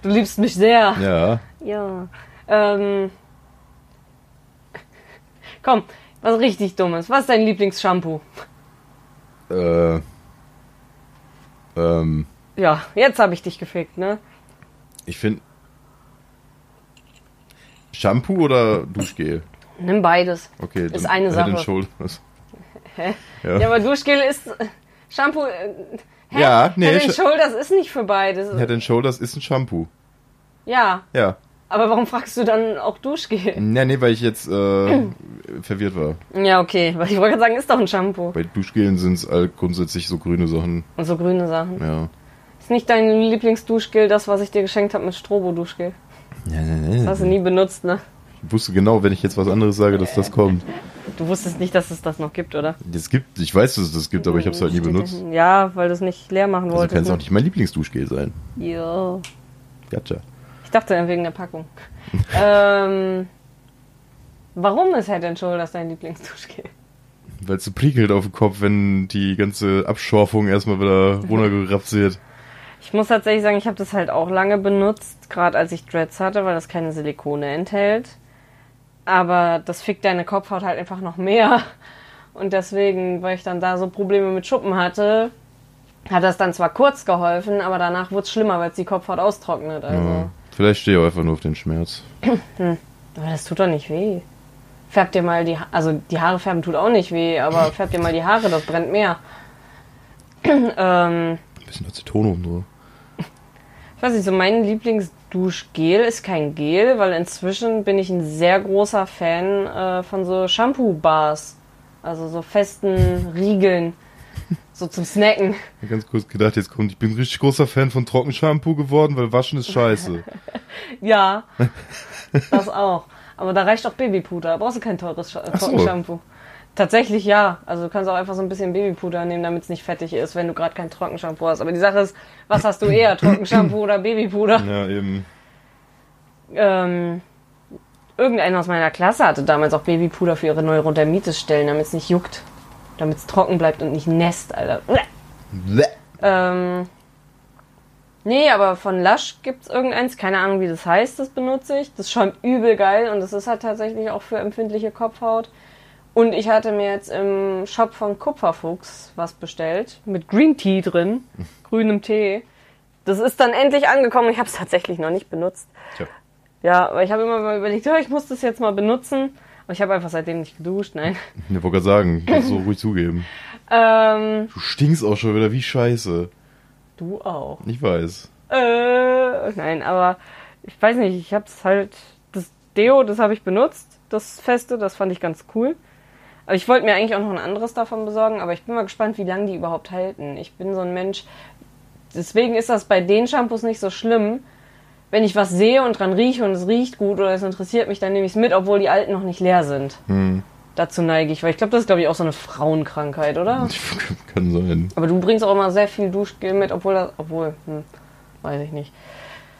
Du liebst mich sehr. Sinn. Ja. Ja. Ähm. Komm, was richtig Dummes. Was ist dein Lieblingsshampoo? Äh. Ähm. Ja, jetzt habe ich dich gefickt, ne? Ich finde. Shampoo oder Duschgel? Nimm beides. Okay, Ist eine Head Sache. and Shoulders. Hä? Ja. Ja, aber Duschgel ist. Shampoo. Äh? Ja, nee, Head and Shoulders ist nicht für beides. Head and Shoulders ist ein Shampoo. Ja, Ja. Aber warum fragst du dann auch Duschgel? Ja, nee, weil ich jetzt äh, verwirrt war. Ja, okay, weil ich wollte gerade sagen, ist doch ein Shampoo. Bei Duschgelen sind es all grundsätzlich so grüne Sachen. Und so grüne Sachen. Ja. Ist nicht dein Lieblingsduschgel das, was ich dir geschenkt habe mit Strobo-Duschgel? Das hast du nie benutzt, ne? Ich wusste genau, wenn ich jetzt was anderes sage, dass das kommt. Du wusstest nicht, dass es das noch gibt, oder? Es gibt, ich weiß, dass es das gibt, aber ich habe es halt nie benutzt. Ja, weil du es nicht leer machen Also wolltest. kann es auch ne? nicht mein Lieblingsduschgel sein. Ja. Gotcha. Ich dachte wegen der Packung. ähm, warum ist Head Shoulders dein Lieblingsduschgel? Weil es so prickelt auf dem Kopf, wenn die ganze Abschorfung erstmal wieder runtergerappt wird. Ich muss tatsächlich sagen, ich habe das halt auch lange benutzt, gerade als ich Dreads hatte, weil das keine Silikone enthält. Aber das fickt deine Kopfhaut halt einfach noch mehr. Und deswegen, weil ich dann da so Probleme mit Schuppen hatte, hat das dann zwar kurz geholfen, aber danach wurde es schlimmer, weil es die Kopfhaut austrocknet. Also. Ja. Vielleicht stehe ich auch einfach nur auf den Schmerz. Aber das tut doch nicht weh. Färb dir mal die Ha- also die Haare färben tut auch nicht weh, aber färb dir mal die Haare, das brennt mehr. ähm, Ein bisschen Aceton oben drüber. ich weiß nicht, so mein Lieblingsduschgel ist kein Gel, weil inzwischen bin ich ein sehr großer Fan äh, von so Shampoo-Bars. Also so festen Riegeln. So zum Snacken. Ich hab ganz kurz gedacht, jetzt kommt, ich bin ein richtig großer Fan von Trockenshampoo geworden, weil Waschen ist scheiße. Ja, das auch. Aber da reicht auch Babypuder. Da brauchst du kein teures Ach so. Trockenshampoo. Tatsächlich ja. Also du kannst auch einfach so ein bisschen Babypuder nehmen, damit es nicht fettig ist, wenn du gerade kein Trockenshampoo hast. Aber die Sache ist, was hast du eher, Trockenshampoo oder Babypuder? ja, eben. Ähm, irgendeiner aus meiner Klasse hatte damals auch Babypuder für ihre Neurodermitis-Stellen, damit es nicht juckt. Damit es trocken bleibt und nicht nässt, Alter. Bleh. Ähm, nee, aber von Lush gibt's irgendeins, keine Ahnung, wie das heißt, das benutze ich. Das schäumt übel geil und das ist halt tatsächlich auch für empfindliche Kopfhaut. Und ich hatte mir jetzt im Shop von Kupferfuchs was bestellt, mit Green Tea drin, grünem Tee. Das ist dann endlich angekommen. Ich habe es tatsächlich noch nicht benutzt. Tja. Ja, aber ich habe immer mal überlegt, ja, ich muss das jetzt mal benutzen. Aber ich habe einfach seitdem nicht geduscht, nein. Ich wollte gerade sagen, kannst du ruhig zugeben. Ähm, Du stinkst auch schon wieder wie scheiße. du auch. Ich weiß. Äh, nein, aber ich weiß nicht, ich hab's halt, das Deo, das habe ich benutzt, das Feste, das fand ich ganz cool. Aber ich wollte mir eigentlich auch noch ein anderes davon besorgen, aber ich bin mal gespannt, wie lange die überhaupt halten. Ich bin so ein Mensch, deswegen ist das bei den Shampoos nicht so schlimm. Wenn ich was sehe und dran rieche und es riecht gut oder es interessiert mich, dann nehme ich es mit, obwohl die alten noch nicht leer sind. Hm. Dazu neige ich, weil ich glaube, das ist, glaube ich, auch so eine Frauenkrankheit, oder? Kann sein. Aber du bringst auch immer sehr viel Duschgel mit, obwohl das, obwohl, hm, weiß ich nicht.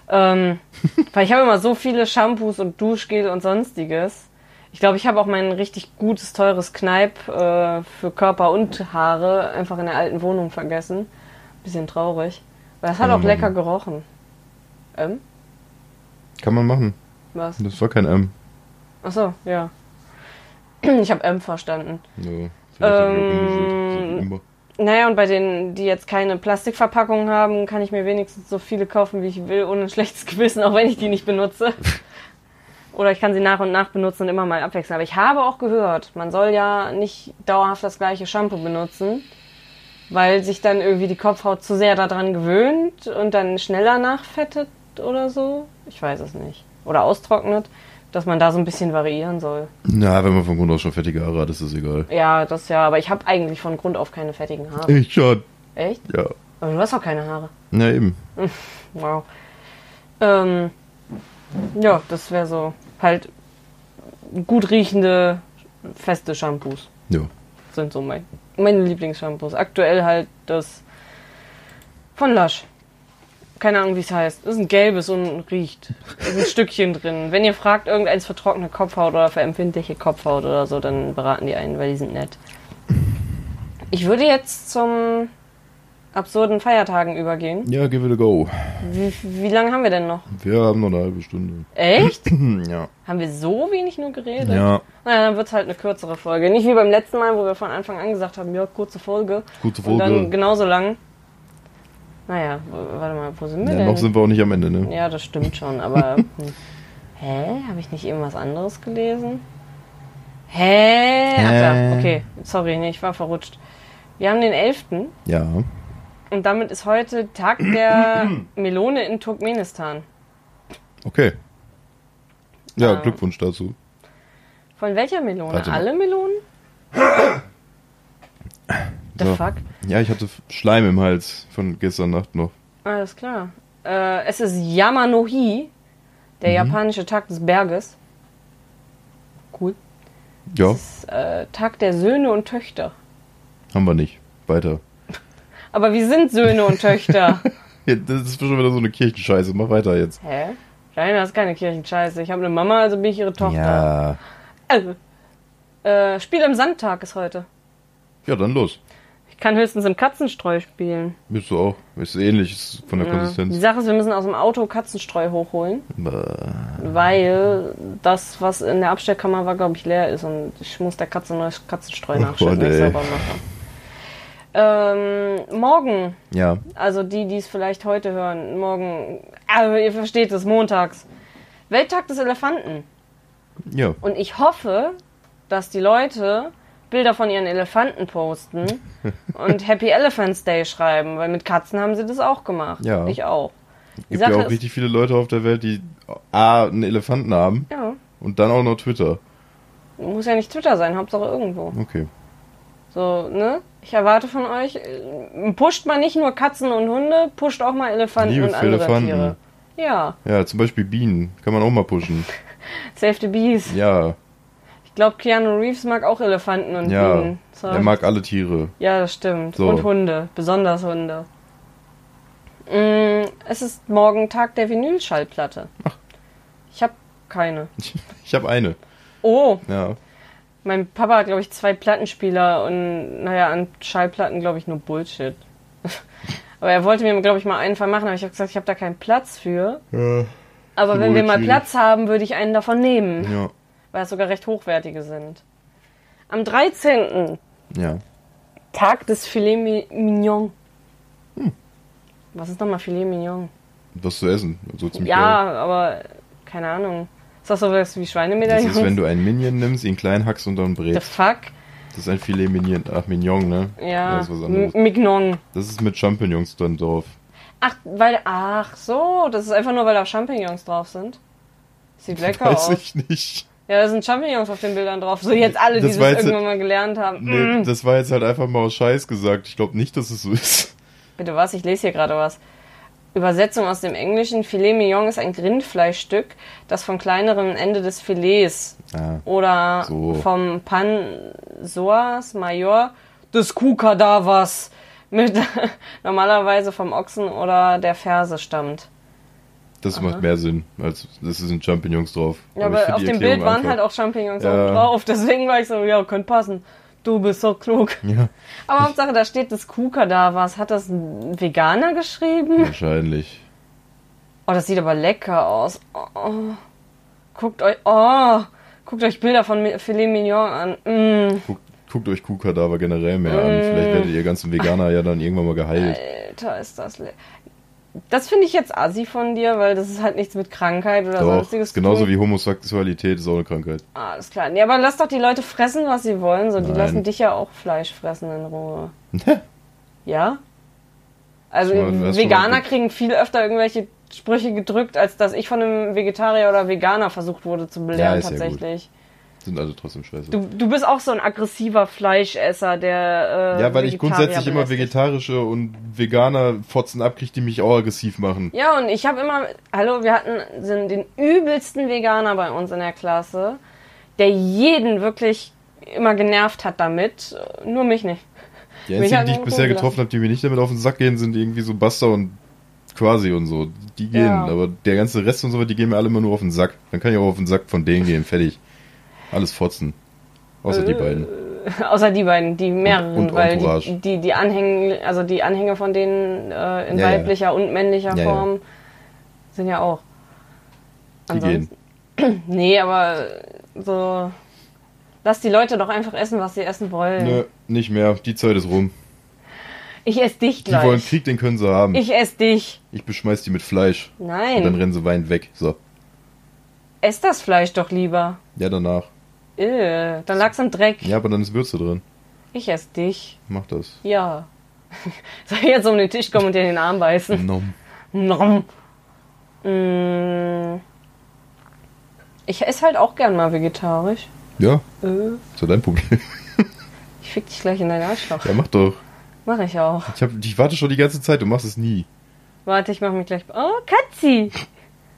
Ähm, weil ich habe immer so viele Shampoos und Duschgel und sonstiges. Ich glaube, ich habe auch mein richtig gutes, teures Kneip äh, für Körper und Haare einfach in der alten Wohnung vergessen. Bisschen traurig. Weil das hat auch lecker gerochen. Ähm? Kann man machen. Was? Das war kein M. Achso, ja. Ich habe M verstanden. Auch Ähm. Naja, und bei denen, die jetzt keine Plastikverpackung haben, kann ich mir wenigstens so viele kaufen, wie ich will, ohne ein schlechtes Gewissen, auch wenn ich die nicht benutze. Oder ich kann sie nach und nach benutzen und immer mal abwechseln. Aber ich habe auch gehört, man soll ja nicht dauerhaft das gleiche Shampoo benutzen, weil sich dann irgendwie die Kopfhaut zu sehr daran gewöhnt und dann schneller nachfettet oder so. Ich weiß es nicht. Oder austrocknet, dass man da so ein bisschen variieren soll. Na, wenn man von Grund aus schon fettige Haare hat, ist das egal. Ja, das ja, aber ich habe eigentlich von Grund auf keine fettigen Haare. Ich schon. Echt? Ja. Aber du hast auch keine Haare. Na eben. Wow. Ähm, ja, das wäre so halt gut riechende, feste Shampoos Ja. sind so mein, meine Lieblingsshampoos. Aktuell halt das von Lush. Keine Ahnung, wie es heißt. Das ist ein gelbes und riecht. Da ist ein Stückchen drin. Wenn ihr fragt, irgendeins für trockene Kopfhaut oder für empfindliche Kopfhaut oder so, dann beraten die einen, weil die sind nett. Ich würde jetzt zum absurden Feiertagen übergehen. Ja, give it a go. Wie, wie lange haben wir denn noch? Wir haben noch eine halbe Stunde. Echt? ja. Haben wir so wenig nur geredet? Ja. Naja, dann wird es halt eine kürzere Folge. Nicht wie beim letzten Mal, wo wir von Anfang an gesagt haben, ja, kurze Folge. Gute Und dann Folge. genauso lang. Naja, warte mal, wo sind wir Ja, denn? noch sind wir auch nicht am Ende, ne? ja, das stimmt schon, aber. hm. Hä? Habe ich nicht eben was anderes gelesen? Hä? Ach ja, okay. Sorry, nee, ich war verrutscht. Wir haben den 11. Ja. und damit ist heute Tag der Melone in Turkmenistan. Okay. Ja, Ah. Glückwunsch dazu. Von welcher Melone? Alle Melonen? The So. fuck? Ja, ich hatte Schleim im Hals von gestern Nacht noch. Alles klar. Äh, es ist Yamanohi, der Mhm. japanische Tag des Berges. Cool. Ja, Es ist äh, Tag der Söhne und Töchter. haben wir nicht. Weiter. Aber wir sind Söhne und Töchter. Ja, das ist schon wieder so eine Kirchenscheiße. Mach weiter jetzt. Hä? Nein, das ist keine Kirchenscheiße. Ich habe eine Mama, also bin ich ihre Tochter. Ja. Also, äh, Spiel im Sandtag ist heute. Ja, dann los. Ich kann höchstens im Katzenstreu spielen. Bist du auch. Ist ähnlich ist von der Ja. Die Konsistenz. Sache ist, wir müssen aus dem Auto Katzenstreu hochholen, Bäh. weil das, was in der Abstellkammer war, glaube ich, leer ist und ich muss der Katze neues Katzenstreu Oh Gott, wenn ich sauber mache. Ähm, morgen, Ja. also die, die es vielleicht heute hören, morgen, aber ihr versteht es, montags, Welttag des Elefanten. Ja. Und ich hoffe, dass die Leute Bilder von ihren Elefanten posten und Happy Elephants Day schreiben, weil mit Katzen haben sie das auch gemacht. Ja. Ich auch. Die Gibt ja auch richtig viele Leute auf der Welt, die A, einen Elefanten haben Ja, und dann auch noch Twitter. muss ja nicht Twitter sein, Hauptsache irgendwo. Okay. So, ne? Ich erwarte von euch, äh, pusht mal nicht nur Katzen und Hunde, pusht auch mal Elefanten Liebe und für andere Elefanten. Tiere. Ja, Ja, zum Beispiel Bienen. Kann man auch mal pushen. Save the Bees. Ja. Ich glaube, Keanu Reeves mag auch Elefanten und Ja. Bienen. So. Er mag alle Tiere. Ja, das stimmt. So. Und Hunde, besonders Hunde. Mm, es ist morgen Tag der Vinylschallplatte. Ich habe keine. Ich habe eine. Oh, Ja. mein Papa hat, glaube ich, zwei Plattenspieler und, naja, an Schallplatten, glaube ich, nur Bullshit. Aber er wollte mir, glaube ich, mal einen vermachen, aber ich habe gesagt, ich habe da keinen Platz für. Ja. Aber wenn wir mal. Platz haben, würde ich einen davon nehmen, Ja. Weil es sogar recht hochwertige sind. Am 13. Ja. Tag des Filet Mi- Mignon. Hm. Was ist nochmal Filet Mignon? Was zu essen. So ziemlich Ja, geil. aber keine Ahnung. Ist das sowas wie Das Schweinemedaillons? ist, wenn du einen Minion nimmst, ihn klein hackst und dann The brätst. fuck? Das ist ein Filet Mignon. Ach, Mignon, ne? Ja, Das ist was anderes. Mignon. Das ist mit Champignons dann drauf. Ach, weil, ach so, das ist einfach nur, weil da Champignons drauf sind. Sieht lecker Weiß aus. ich nicht. Ja, da sind Champignons auf den Bildern drauf. So jetzt alle, die Das irgendwann mal gelernt haben. Nee, Mm. das war jetzt halt einfach mal aus Scheiß gesagt. Ich glaube nicht, dass es so ist. Bitte was? Ich lese hier gerade was. Übersetzung aus dem Englischen. Filet Mignon ist ein Rindfleischstück, das vom kleineren Ende des Filets Ah, oder So. vom Pan Soas Major des Kuhkadavers mit normalerweise vom Ochsen oder der Ferse stammt. Das macht mehr Sinn, als das sind Champignons drauf. Ja, aber auf dem Bild waren einfach- halt auch Champignons Ja. drauf. Deswegen war ich so, ja, könnte passen. Du bist so klug. Ja, Aber Hauptsache, da steht des Kuhkadavers. Hat das ein Veganer geschrieben? wahrscheinlich. Oh, das sieht aber lecker aus. Oh, oh. Guckt euch, oh, guckt euch Bilder von Filet Mignon an. Mm, Guckt, guckt euch Kuhkadaver generell mehr an. Vielleicht werdet ihr ganzen Veganer ja dann irgendwann mal geheilt. Alter, ist das le Das finde ich jetzt assi von dir, weil das ist halt nichts mit Krankheit oder Doch, sonstiges. genauso wie Homosexualität ist auch eine Krankheit. Ah, alles klar. Nee, aber lass doch die Leute fressen, was sie wollen. So, die lassen dich ja auch Fleisch fressen in Ruhe. Ja? Also mal- Veganer kriegen viel öfter irgendwelche Sprüche gedrückt, als dass ich von einem Vegetarier oder Veganer versucht wurde zu belehren ja tatsächlich. Sind alle trotzdem scheiße. Du, du bist auch so ein aggressiver Fleischesser, der. Äh, ja, weil ich grundsätzlich immer vegetarische und Veganer Fotzen abkriege, die mich auch aggressiv machen. Ja, und ich habe immer. Hallo, wir hatten sind den übelsten Veganer bei uns in der Klasse, der jeden wirklich immer genervt hat damit. Nur mich nicht. Die einzigen, die ich bisher getroffen habe, die mir nicht damit auf den Sack gehen, sind irgendwie so Buster und Quasi und so. Die gehen, Ja. aber der ganze Rest und so, die gehen mir alle immer nur auf den Sack. Dann kann ich auch auf den Sack von denen gehen, fertig. Alles fotzen. Außer die Äh, beiden. Außer die beiden, die mehreren, und weil Entourage. die, die, die Anhänge, also die Anhänge von denen äh, in Ja, ja. weiblicher und männlicher Ja, ja. Form sind ja auch. Die gehen. Nee, aber so. Lass die Leute doch einfach essen, was sie essen wollen. Nö, nicht mehr. Die Zeit ist rum. Ich esse dich Die gleich. wollen Krieg, den können sie haben. Ich, ich esse dich. beschmeiß die mit Fleisch. Und dann Nein. rennen sie weinend weg. So. Ess das Fleisch doch lieber. Ja, danach. Äh, dann lag's im Dreck. Ja, aber dann ist Würze drin. Ich esse dich. Mach das. Ja. Soll ich jetzt um den Tisch kommen und dir in den Arm beißen? Nom. Nom. Mm. Ich esse halt auch gern mal vegetarisch. Ja, Äh, ist ja dein Problem. ich fick dich gleich in deinen Arschloch. Ja, mach doch. Mach ich auch. Ich, hab, ich warte schon die ganze Zeit, du machst es nie. Warte, ich mach mich gleich. Oh, Katzi!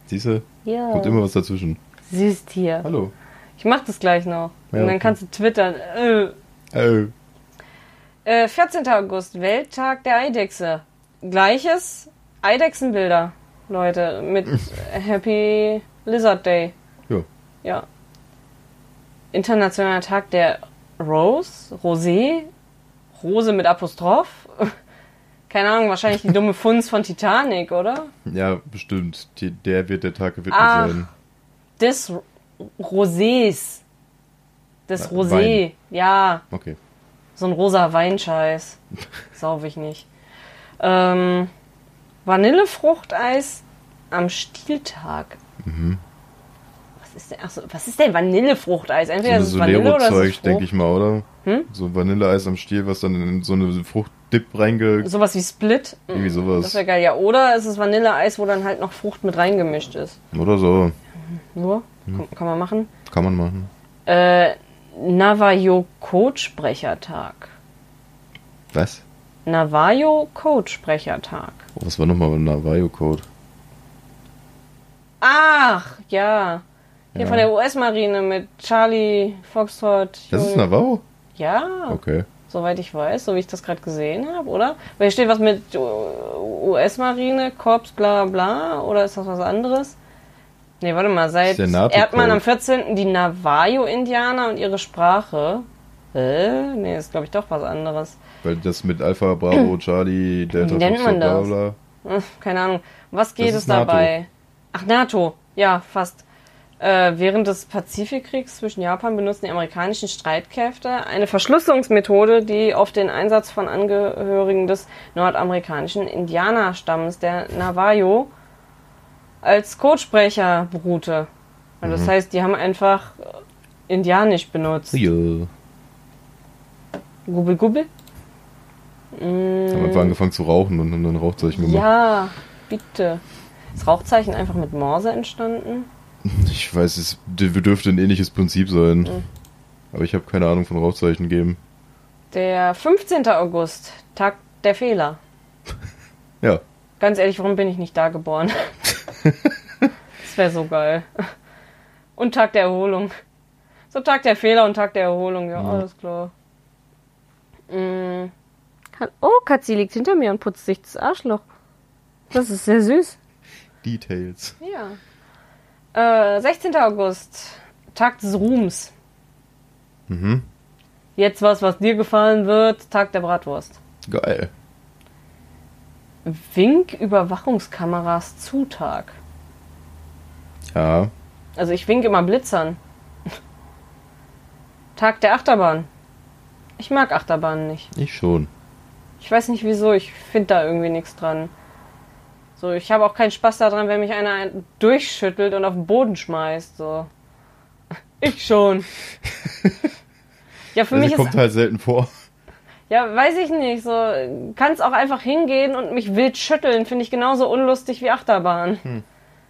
Siehst du? Ja. Kommt immer was dazwischen. Süß Tier. Hallo. Ich mach das gleich noch. Ja, und dann okay. kannst du twittern. Äh. Äh, Äh, 14. August, Welttag der Eidechse. Gleiches Eidechsenbilder, Leute, mit Happy Lizard Day. ja. Ja. Internationaler Tag der Rose, Rosé, Rose mit Apostroph? Keine Ahnung, wahrscheinlich die dumme Funz von Titanic, oder? Ja, bestimmt. Die, der wird der Tag gewidmet Ach. sein. R- Rosés. Äh, Rosé. Wein. Ja, Okay. so ein rosa Weinscheiß. Sauf ich nicht. Ähm, Vanillefruchteis am Stieltag. Was ist denn, ach so, was ist denn Vanillefruchteis? So Entweder eine ist es Vanille oder denke ich mal, oder? Hm? So Vanilleeis am Stiel, was dann in so eine Fruchtdip reinge... Sowas wie Split. Irgendwie Das sowas. wäre geil. Ja, oder ist es Vanilleeis, wo dann halt noch Frucht mit reingemischt ist. Oder so. Nur? Hm. Kann, man machen. Kann man machen. Äh, Navajo Codesprechertag. Was? Navajo Codesprechertag. Oh, was war nochmal ein Navajo-Code? Ach, ja. Hier Ja. von der US-Marine mit Charlie Foxtrot. Das ist Navajo? Ja, Okay. soweit ich weiß, so wie ich das gerade gesehen habe, oder? Weil hier steht was mit US-Marine, Korps, bla bla, oder ist das was anderes? Nee, warte mal, seit. Erdmann am 14. die Navajo-Indianer und ihre Sprache. Äh, nee, ist glaube ich doch was anderes. Weil das mit Alpha, Bravo, Charlie, Delta, Wie nennt man bla das? bla. Hm, Keine Ahnung. Was geht Das es ist NATO. dabei? Ach, NATO. Ja, fast. Äh, während des Pazifikkriegs zwischen Japan benutzten die amerikanischen Streitkräfte eine Verschlüsselungsmethode, die auf den Einsatz von Angehörigen des nordamerikanischen Indianerstammes, der Navajo, als Codesprecher beruhte. Also Das heißt, die haben einfach äh, Indianisch benutzt. Ja. Gubbel, gubbel? Haben einfach angefangen zu rauchen und haben dann Rauchzeichen gemacht. Ja, bitte. Ist Rauchzeichen einfach mit Morse entstanden? Ich weiß, es dürfte ein ähnliches Prinzip sein. Mhm. Aber ich habe keine Ahnung von Rauchzeichen geben. Der 15. August, Tag der Fehler. Ja. Ganz ehrlich, warum bin ich nicht da geboren? Das wäre so geil. Und Tag der Erholung. So Tag der Fehler und Tag der Erholung, ja, Ja. alles klar. Mm. Oh, Katzi liegt hinter mir und putzt sich das Arschloch. Das ist sehr süß. Details. Ja. Äh, 16. August, Tag des Ruhms. Mhm. Jetzt was, was dir gefallen wird, Tag der Bratwurst. Geil. Wink-Überwachungskameras Zutag. Ja. Also ich wink immer Blitzern. Tag der Achterbahn. Ich mag Achterbahnen nicht. Ich schon. Ich weiß nicht wieso, ich finde da irgendwie nichts dran. So, ich habe auch keinen Spaß daran, wenn mich einer ein- durchschüttelt und auf den Boden schmeißt. So. Ich schon. Ja, für Also mich ist kommt halt selten vor. Ja, weiß ich nicht. So kannst auch einfach hingehen und mich wild schütteln, finde ich genauso unlustig wie Achterbahn.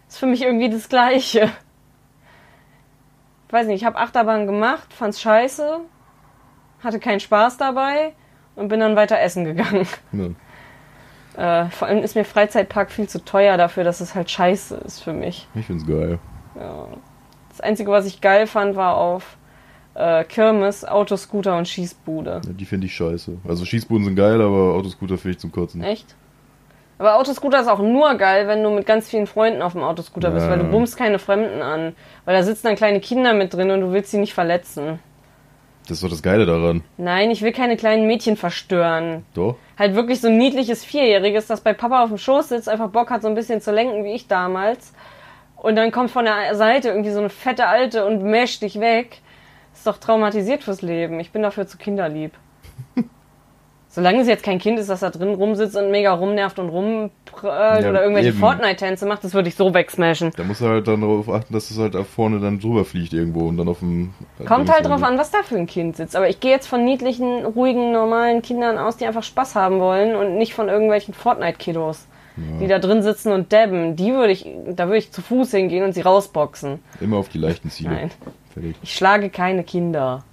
Ist für mich irgendwie das Gleiche. Weiß nicht, ich habe Achterbahn gemacht, fand's scheiße, hatte keinen Spaß dabei und bin dann weiter essen gegangen. Ja, Äh, vor allem ist mir Freizeitpark viel zu teuer dafür, dass es halt scheiße ist für mich. ich find's geil. Ja. Das Einzige, was ich geil fand, war auf äh, Kirmes, Autoscooter und Schießbude. Ja, die finde ich scheiße. Also Schießbuden sind geil, aber Autoscooter finde ich zum Kotzen. Echt? Aber Autoscooter ist auch nur geil, wenn du mit ganz vielen Freunden auf dem Autoscooter bist, Ja. weil du bummst keine Fremden an. Weil da sitzen dann kleine Kinder mit drin und du willst sie nicht verletzen. Das ist doch das Geile daran. Nein, ich will keine kleinen Mädchen verstören. Doch? Halt wirklich so ein niedliches Vierjähriges, das bei Papa auf dem Schoß sitzt, einfach Bock hat, so ein bisschen zu lenken, wie ich damals. Und dann kommt von der Seite irgendwie so eine fette Alte und mäscht dich weg. Ist doch traumatisiert fürs Leben. Ich bin dafür zu kinderlieb. Solange sie jetzt kein Kind ist, das da drin rumsitzt und mega rumnervt und rumprallt Ja, oder irgendwelche. Fortnite-Tänze macht, das würde ich so wegsmashen. Da muss er halt dann darauf achten, dass es halt da vorne dann drüber fliegt irgendwo und dann auf dem. äh, Kommt halt drauf an, was da für ein Kind sitzt. Aber ich gehe jetzt von niedlichen, ruhigen, normalen Kindern aus, die einfach Spaß haben wollen und nicht von irgendwelchen Fortnite-Kiddos, die da drin sitzen und dabben. Die würde ich, da würde ich zu Fuß hingehen und sie rausboxen. Immer auf die leichten Ziele. Nein. Fertig. Ich schlage keine Kinder.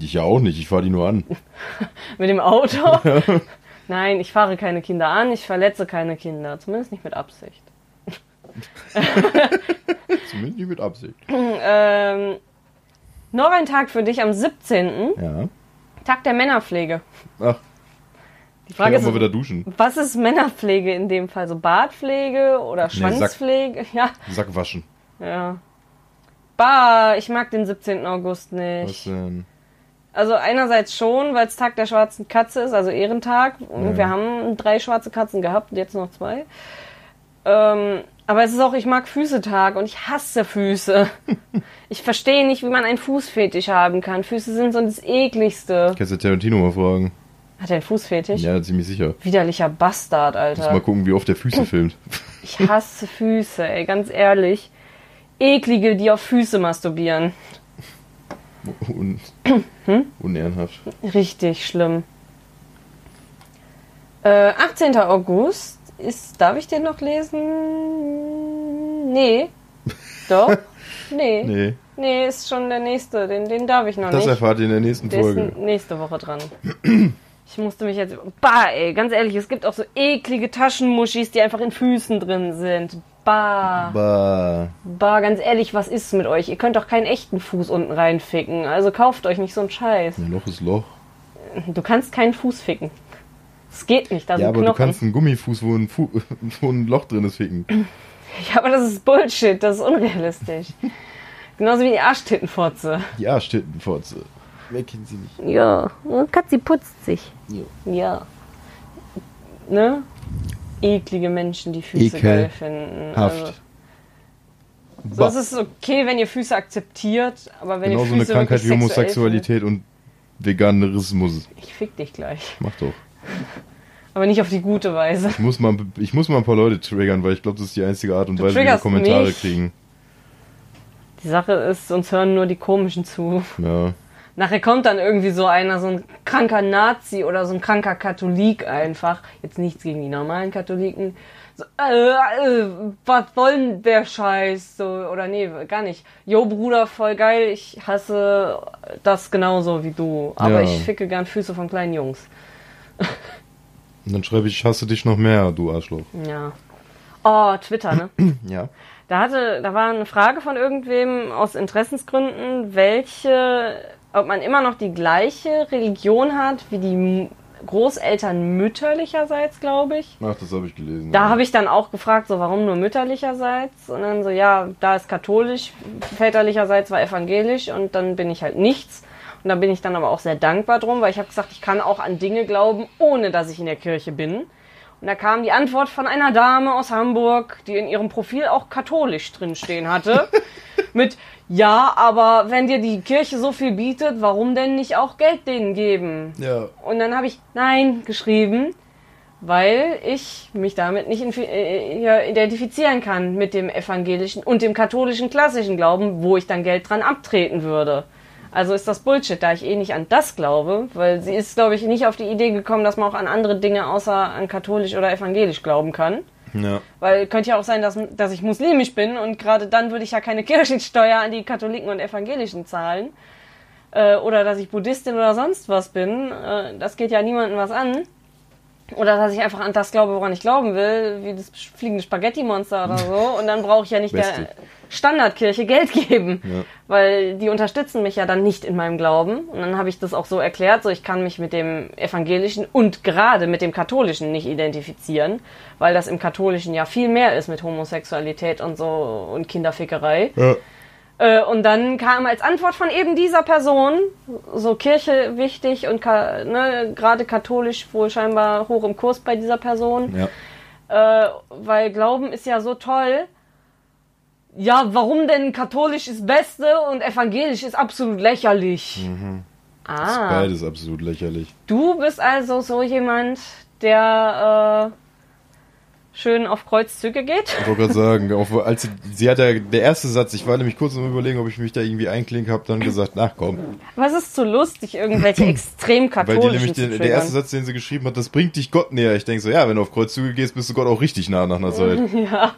Ich ja auch nicht, ich fahre die nur an. Mit dem Auto? Nein, ich fahre keine Kinder an, ich verletze keine Kinder. Zumindest nicht mit Absicht. Zumindest nicht mit Absicht. Ähm, noch ein Tag für dich am 17. Ja. Tag der Männerpflege. Ach, Die Frage ist, mal wieder duschen. was ist Männerpflege in dem Fall? So Bartpflege oder Nee, Sack. Schwanzpflege? Ja, Sack waschen. ja. Bah, ich mag den 17. August Was nicht. denn? Also einerseits schon, weil es Tag der schwarzen Katze ist, also Ehrentag. Und Ja. wir haben drei schwarze Katzen gehabt und jetzt noch zwei. Ähm, aber es ist auch, ich mag Füßetag und ich hasse Füße. ich verstehe nicht, wie man einen Fußfetisch haben kann. Füße sind so das ekligste. Kannst du Tarantino mal fragen? Hat er einen Fußfetisch? Ja, ziemlich sicher. Widerlicher Bastard, Muss Alter. mal gucken, wie oft der Füße filmt. Ich hasse Füße, ey, ganz ehrlich. Eklige, die auf Füße masturbieren. Un Unehrenhaft. Richtig schlimm. Äh, 18. August ist. Darf ich den noch lesen? Nee. Doch? Nee. nee. Nee, ist schon der nächste. Den, den darf ich noch das nicht. erfahrt ihr in der nächsten Der ist Folge. n- nächste Woche dran. Ich musste mich jetzt. Bah, ey, ganz ehrlich, es gibt auch so eklige Taschenmuschis, die einfach in Füßen drin sind. Bah. Bah. Bah, ganz ehrlich, was ist mit euch? Ihr könnt doch keinen echten Fuß unten reinficken. Also kauft euch nicht so einen Scheiß. Ein Loch ist Loch. Du kannst keinen Fuß ficken. Es geht nicht, da ja, sind aber Knochen. du kannst einen Gummifuß, wo ein, Fu wo ein Loch drin ist, ficken. Ja, aber das ist Bullshit, das ist unrealistisch. Genauso wie die Arschtittenfotze. Die Arschtittenfotze. Wer kennt sie nicht? Ja, und Katzi putzt sich. Ja. Ja. Ne? Eklige Menschen, die Füße Ekelhaft. geil finden. Also, so, es ist okay, wenn ihr Füße akzeptiert, aber wenn Genauso ihr eine Füße Krankheit wie wirklich sexuell Homosexualität und Veganerismus. Ich fick dich gleich. Mach doch. Aber nicht auf die gute Weise. Ich muss mal, ich muss mal ein paar Leute triggern, weil ich glaube, das ist die einzige Art und Du Weise, wie wir Kommentare mich. kriegen. Die Sache ist, uns hören nur die komischen zu. Ja. Nachher kommt dann irgendwie so einer, so ein kranker Nazi oder so ein kranker Katholik einfach. Jetzt nichts gegen die normalen Katholiken. So, äh, äh, was soll denn der Scheiß? So, oder nee, gar nicht. Jo, Bruder, voll geil. Ich hasse das genauso wie du. Aber Ja. ich ficke gern Füße von kleinen Jungs. Und dann schreibe ich, ich hasse dich noch mehr, du Arschloch. Ja. Oh, Twitter, ne? Ja. Da hatte, da war eine Frage von irgendwem aus Interessensgründen, welche, ob man immer noch die gleiche Religion hat wie die Großeltern mütterlicherseits, glaube ich. Ach, das habe ich gelesen. Da habe ich dann auch gefragt, so warum nur mütterlicherseits? Und dann so, ja, da ist katholisch, väterlicherseits war evangelisch und dann bin ich halt nichts. Und da bin ich dann aber auch sehr dankbar drum, weil ich habe gesagt, ich kann auch an Dinge glauben, ohne dass ich in der Kirche bin. Und da kam die Antwort von einer Dame aus Hamburg, die in ihrem Profil auch katholisch drinstehen hatte. mit, ja, aber wenn dir die Kirche so viel bietet, warum denn nicht auch Geld denen geben? Ja. Und dann habe ich Nein geschrieben, weil ich mich damit nicht äh, ja, identifizieren kann mit dem evangelischen und dem katholischen klassischen Glauben, wo ich dann Geld dran abtreten würde. Also ist das Bullshit, da ich eh nicht an das glaube, weil sie ist, glaube ich, nicht auf die Idee gekommen, dass man auch an andere Dinge außer an katholisch oder evangelisch glauben kann. Ja. Weil könnte ja auch sein, dass, dass ich muslimisch bin und gerade dann würde ich ja keine Kirchensteuer an die Katholiken und Evangelischen zahlen. Äh, oder dass ich Buddhistin oder sonst was bin. Äh, das geht ja niemandem was an. Oder dass ich einfach an das glaube, woran ich glauben will, wie das fliegende Spaghetti-Monster oder so. Und dann brauche ich ja nicht der Standardkirche Geld geben. Ja. Weil die unterstützen mich ja dann nicht in meinem Glauben. Und dann habe ich das auch so erklärt, so ich kann mich mit dem evangelischen und gerade mit dem katholischen nicht identifizieren, weil das im katholischen ja viel mehr ist mit Homosexualität und so und Kinderfickerei. ja. Äh, und dann kam als Antwort von eben dieser Person, so Kirche wichtig und ne, gerade katholisch wohl scheinbar hoch im Kurs bei dieser Person, Ja. äh, weil Glauben ist ja so toll. Ja, warum denn katholisch ist Beste und evangelisch ist absolut lächerlich? Das ist Ah, beides absolut lächerlich. du bist also so jemand, der äh, schön auf Kreuzzüge geht. Ich wollte gerade sagen, auch, als sie, hat ja, der erste Satz, ich war nämlich kurz am überlegen, ob ich mich da irgendwie einklinke, habe dann gesagt, ach komm. Was ist so lustig, irgendwelche extrem Weil die katholischen nämlich den, der erste Satz, den sie geschrieben hat, das bringt dich Gott näher. Ich denke so, ja, wenn du auf Kreuzzüge gehst, bist du Gott auch richtig nah nach einer Zeit. Ja,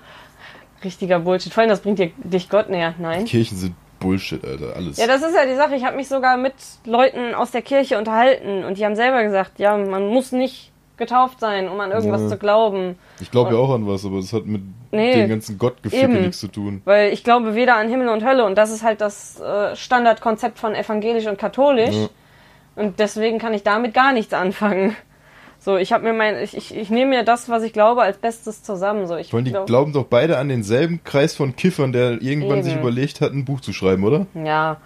richtiger Bullshit. Vor allem, das bringt dir, dich Gott näher. Nein. Kirchen sind Bullshit, Alter, alles. Ja, das ist ja die Sache. Ich habe mich sogar mit Leuten aus der Kirche unterhalten und die haben selber gesagt, ja, man muss nicht getauft sein, um an irgendwas Ja. zu glauben. ich glaube ja auch an was, aber das hat mit Nee, dem ganzen eben. nichts zu tun. Weil ich glaube weder an Himmel und Hölle und das ist halt das äh, Standardkonzept von evangelisch und katholisch. Ja. Und deswegen kann ich damit gar nichts anfangen. So, ich habe mir mein, ich, ich, ich nehme mir das, was ich glaube, als Bestes zusammen. So, ich Vor allem, die glaub- glauben doch beide an denselben Kreis von Kiffern, der irgendwann Eben. sich überlegt hat, ein Buch zu schreiben, oder? Ja.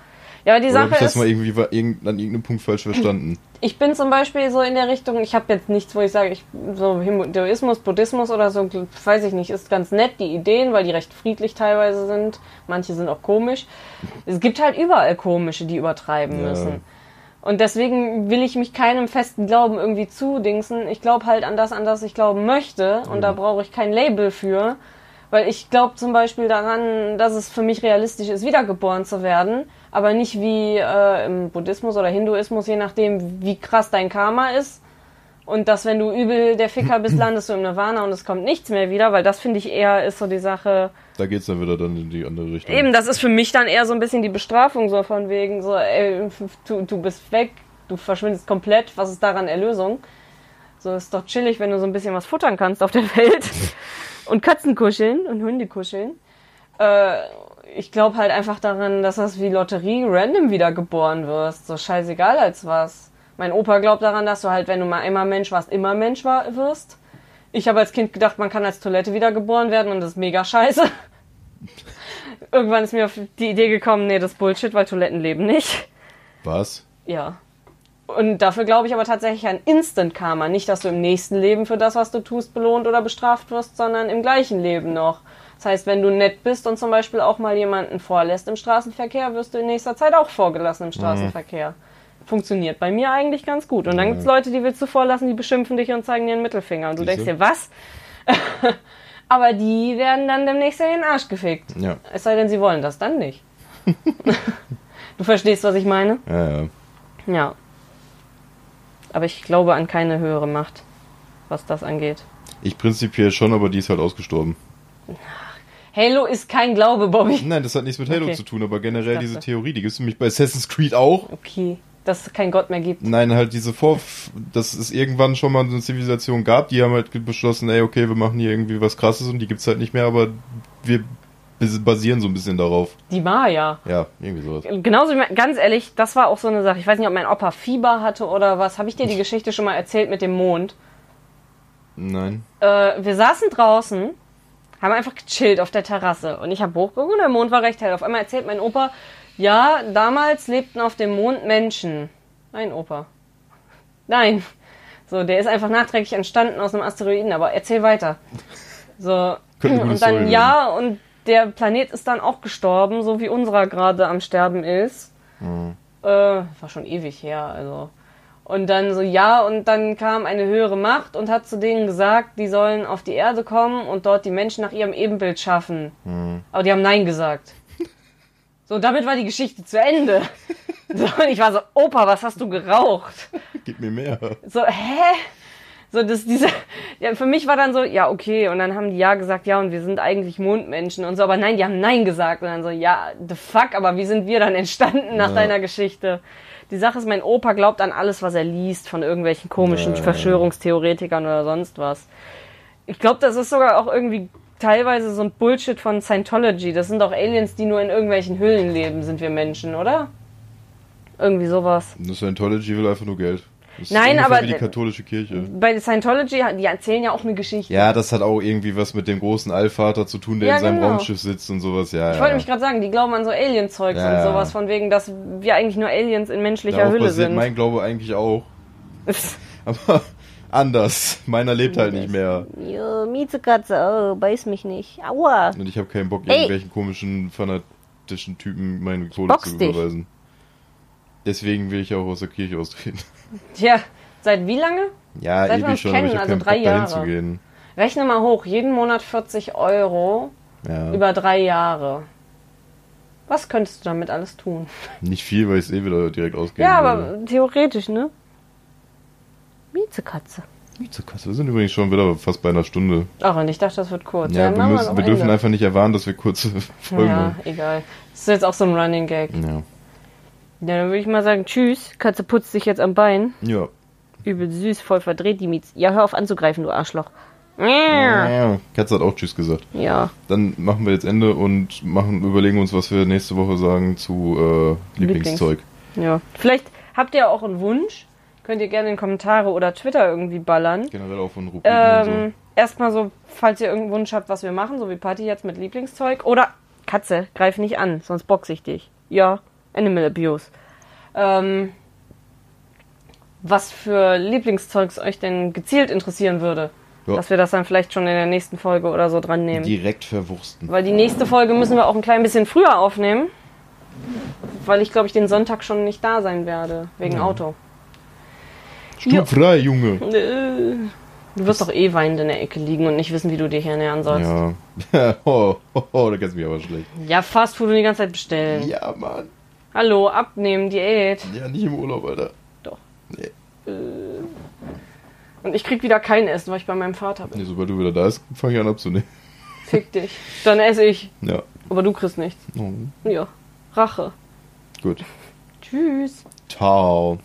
Ja, aber die Oder Sache ich das ist, mal irgendwie an irgendeinem Punkt falsch verstanden? ich bin zum Beispiel so in der Richtung, ich habe jetzt nichts, wo ich sage, ich, so Hinduismus, Buddhismus oder so, weiß ich nicht, ist ganz nett, die Ideen, weil die recht friedlich teilweise sind. Manche sind auch komisch. Es gibt halt überall komische, die übertreiben Ja. müssen. Und deswegen will ich mich keinem festen Glauben irgendwie zudingsen. Ich glaube halt an das, an das ich glauben möchte. Und da brauche ich kein Label für. Weil ich glaube zum Beispiel daran, dass es für mich realistisch ist, wiedergeboren zu werden. Aber nicht wie äh, im Buddhismus oder Hinduismus, je nachdem, wie krass dein Karma ist. Und dass, wenn du übel der Ficker bist, landest du im Nirvana und es kommt nichts mehr wieder. Weil das finde ich eher ist so die Sache. Da geht's dann wieder dann in die andere Richtung. Eben, das ist für mich dann eher so ein bisschen die Bestrafung, so von wegen, so, ey, du, du bist weg, du verschwindest komplett, was ist daran Erlösung? So ist doch chillig, wenn du so ein bisschen was futtern kannst auf der Welt. und Katzen kuscheln und Hunde kuscheln. Äh, ich glaube halt einfach daran, dass das wie Lotterie random wiedergeboren wirst. So scheißegal als was. Mein Opa glaubt daran, dass du halt, wenn du mal einmal Mensch warst, immer Mensch war, wirst. Ich habe als Kind gedacht, man kann als Toilette wiedergeboren werden und das ist mega scheiße. Irgendwann ist mir auf die Idee gekommen, nee, das ist Bullshit, weil Toiletten leben nicht. Was? Ja. Und dafür glaube ich aber tatsächlich an Instant Karma. Nicht, dass du im nächsten Leben für das, was du tust, belohnt oder bestraft wirst, sondern im gleichen Leben noch. Das heißt, wenn du nett bist und zum Beispiel auch mal jemanden vorlässt im Straßenverkehr, wirst du in nächster Zeit auch vorgelassen im Straßenverkehr. Funktioniert bei mir eigentlich ganz gut. Und dann Ja. gibt's Leute, die willst du vorlassen, die beschimpfen dich und zeigen dir einen Mittelfinger. Und du Siehste? denkst dir, was? aber die werden dann demnächst in den Arsch gefickt. Ja. Es sei denn, sie wollen das dann nicht. du verstehst, was ich meine? Ja, ja. Ja. Aber ich glaube an keine höhere Macht, was das angeht. Ich prinzipiell schon, aber die ist halt ausgestorben. Halo ist kein Glaube, Bobby. Nein, das hat nichts mit Halo Okay. zu tun, aber generell diese Theorie, die gibt es nämlich bei Assassin's Creed auch. Okay, dass es keinen Gott mehr gibt. Nein, halt diese Vor... dass es irgendwann schon mal eine Zivilisation gab, die haben halt beschlossen, ey, okay, wir machen hier irgendwie was krasses und die gibt's halt nicht mehr, aber wir basieren so ein bisschen darauf. Die Maya. Ja, irgendwie sowas. Genauso, ganz ehrlich, das war auch so eine Sache. Ich weiß nicht, ob mein Opa Fieber hatte oder was. Habe ich dir die Geschichte schon mal erzählt mit dem Mond? Nein. Äh, wir saßen draußen, haben einfach gechillt auf der Terrasse. Und ich habe hochgeguckt und der Mond war recht hell. Auf einmal erzählt mein Opa, ja, damals lebten auf dem Mond Menschen. Nein, Opa. Nein. So, der ist einfach nachträglich entstanden aus einem Asteroiden, aber erzähl weiter. So. Und dann, ja, und der Planet ist dann auch gestorben, so wie unserer gerade am Sterben ist. Mhm. Äh, war schon ewig her, also. Und dann so, ja, und dann kam eine höhere Macht und hat zu denen gesagt, die sollen auf die Erde kommen und dort die Menschen nach ihrem Ebenbild schaffen. Mhm. Aber die haben Nein gesagt. So, damit war die Geschichte zu Ende. So, und ich war so, Opa, was hast du geraucht? Gib mir mehr. So, hä? So, das, diese, ja, für mich war dann so, ja, okay, und dann haben die ja gesagt, ja, und wir sind eigentlich Mondmenschen und so, aber nein, die haben nein gesagt und dann so, ja, the fuck, aber wie sind wir dann entstanden nach Ja. deiner Geschichte? Die Sache ist, mein Opa glaubt an alles, was er liest von irgendwelchen komischen Ja. Verschwörungstheoretikern oder sonst was. Ich glaube, das ist sogar auch irgendwie teilweise so ein Bullshit von Scientology. Das sind doch Aliens, die nur in irgendwelchen Hüllen leben, sind wir Menschen, oder? Irgendwie sowas. Scientology will einfach nur Geld. Das Nein, ungefähr aber- wie die katholische Kirche. Bei Scientology, die erzählen ja auch eine Geschichte. Ja, das hat auch irgendwie was mit dem großen Allvater zu tun, der Ja, in seinem genau. Raumschiff sitzt und sowas. Ja, Ich ja. wollte mich gerade sagen, die glauben an so Alien-Zeugs Ja, und ja. sowas, von wegen, dass wir eigentlich nur Aliens in menschlicher Darauf Hülle sind. mein Glaube eigentlich auch. Aber anders. Meiner lebt halt nicht mehr. Jo, Miezekatze, oh, beiß mich nicht. Aua. Und ich habe keinen Bock, Ey. irgendwelchen komischen, fanatischen Typen meine Kohle zu dich. überweisen. Deswegen will ich auch aus der Kirche austreten. Tja, seit wie lange? Ja, Seit wir ewig schon, ich kennen, habe also drei Bock, Jahre. Rechne mal hoch, jeden Monat 40 Euro Ja. über drei Jahre. Was könntest du damit alles tun? Nicht viel, weil ich es eh wieder direkt ausgeben Ja, würde. aber theoretisch, ne? Miezekatze. Miezekasse, wir sind übrigens schon wieder fast bei einer Stunde. Ach, und ich dachte, das wird kurz. Ja, wir, machen müssen, wir dürfen einfach nicht erwarten, dass wir kurze Folgen Ja, machen. egal. Das ist jetzt auch so ein Running Gag. Ja. Ja, dann würde ich mal sagen, tschüss. Katze putzt sich jetzt am Bein. Ja. Übel süß, voll verdreht die Mietz. Ja, hör auf anzugreifen, du Arschloch. Ja. Katze hat auch Tschüss gesagt. ja. Dann machen wir jetzt Ende und machen, überlegen uns, was wir nächste Woche sagen zu äh, Lieblingszeug. Ja. Vielleicht habt ihr auch einen Wunsch. Könnt ihr gerne in Kommentare oder Twitter irgendwie ballern. Generell auch von Rubriken und Ähm, erstmal so, falls ihr irgendeinen Wunsch habt, was wir machen, so wie Party jetzt mit Lieblingszeug. Oder Katze, greif nicht an, sonst box ich dich. Ja. Animal Abuse. Ähm, was für Lieblingszeugs euch denn gezielt interessieren würde. Ja. Dass wir das dann vielleicht schon in der nächsten Folge oder so dran nehmen. Direkt verwursten. Weil die nächste Folge müssen wir auch ein klein bisschen früher aufnehmen. Weil ich, glaube ich, den Sonntag schon nicht da sein werde. Wegen Ja. Auto. Stuhl frei, Junge. Äh, Du wirst doch eh weinend in der Ecke liegen und nicht wissen, wie du dich ernähren sollst. Ja. oh, oh, oh, da kennst du mich aber schlecht. Ja, Fastfood und die ganze Zeit bestellen. Ja, Mann. Hallo, abnehmen, Diät. Ja, nicht im Urlaub, Alter. Doch. Nee. Und ich krieg wieder kein Essen, weil ich bei meinem Vater bin. nee sobald du wieder da bist, fange ich an abzunehmen. Fick dich. Dann esse ich. Ja. Aber du kriegst nichts. Oh, Ja. Rache. gut. Tschüss. Ciao.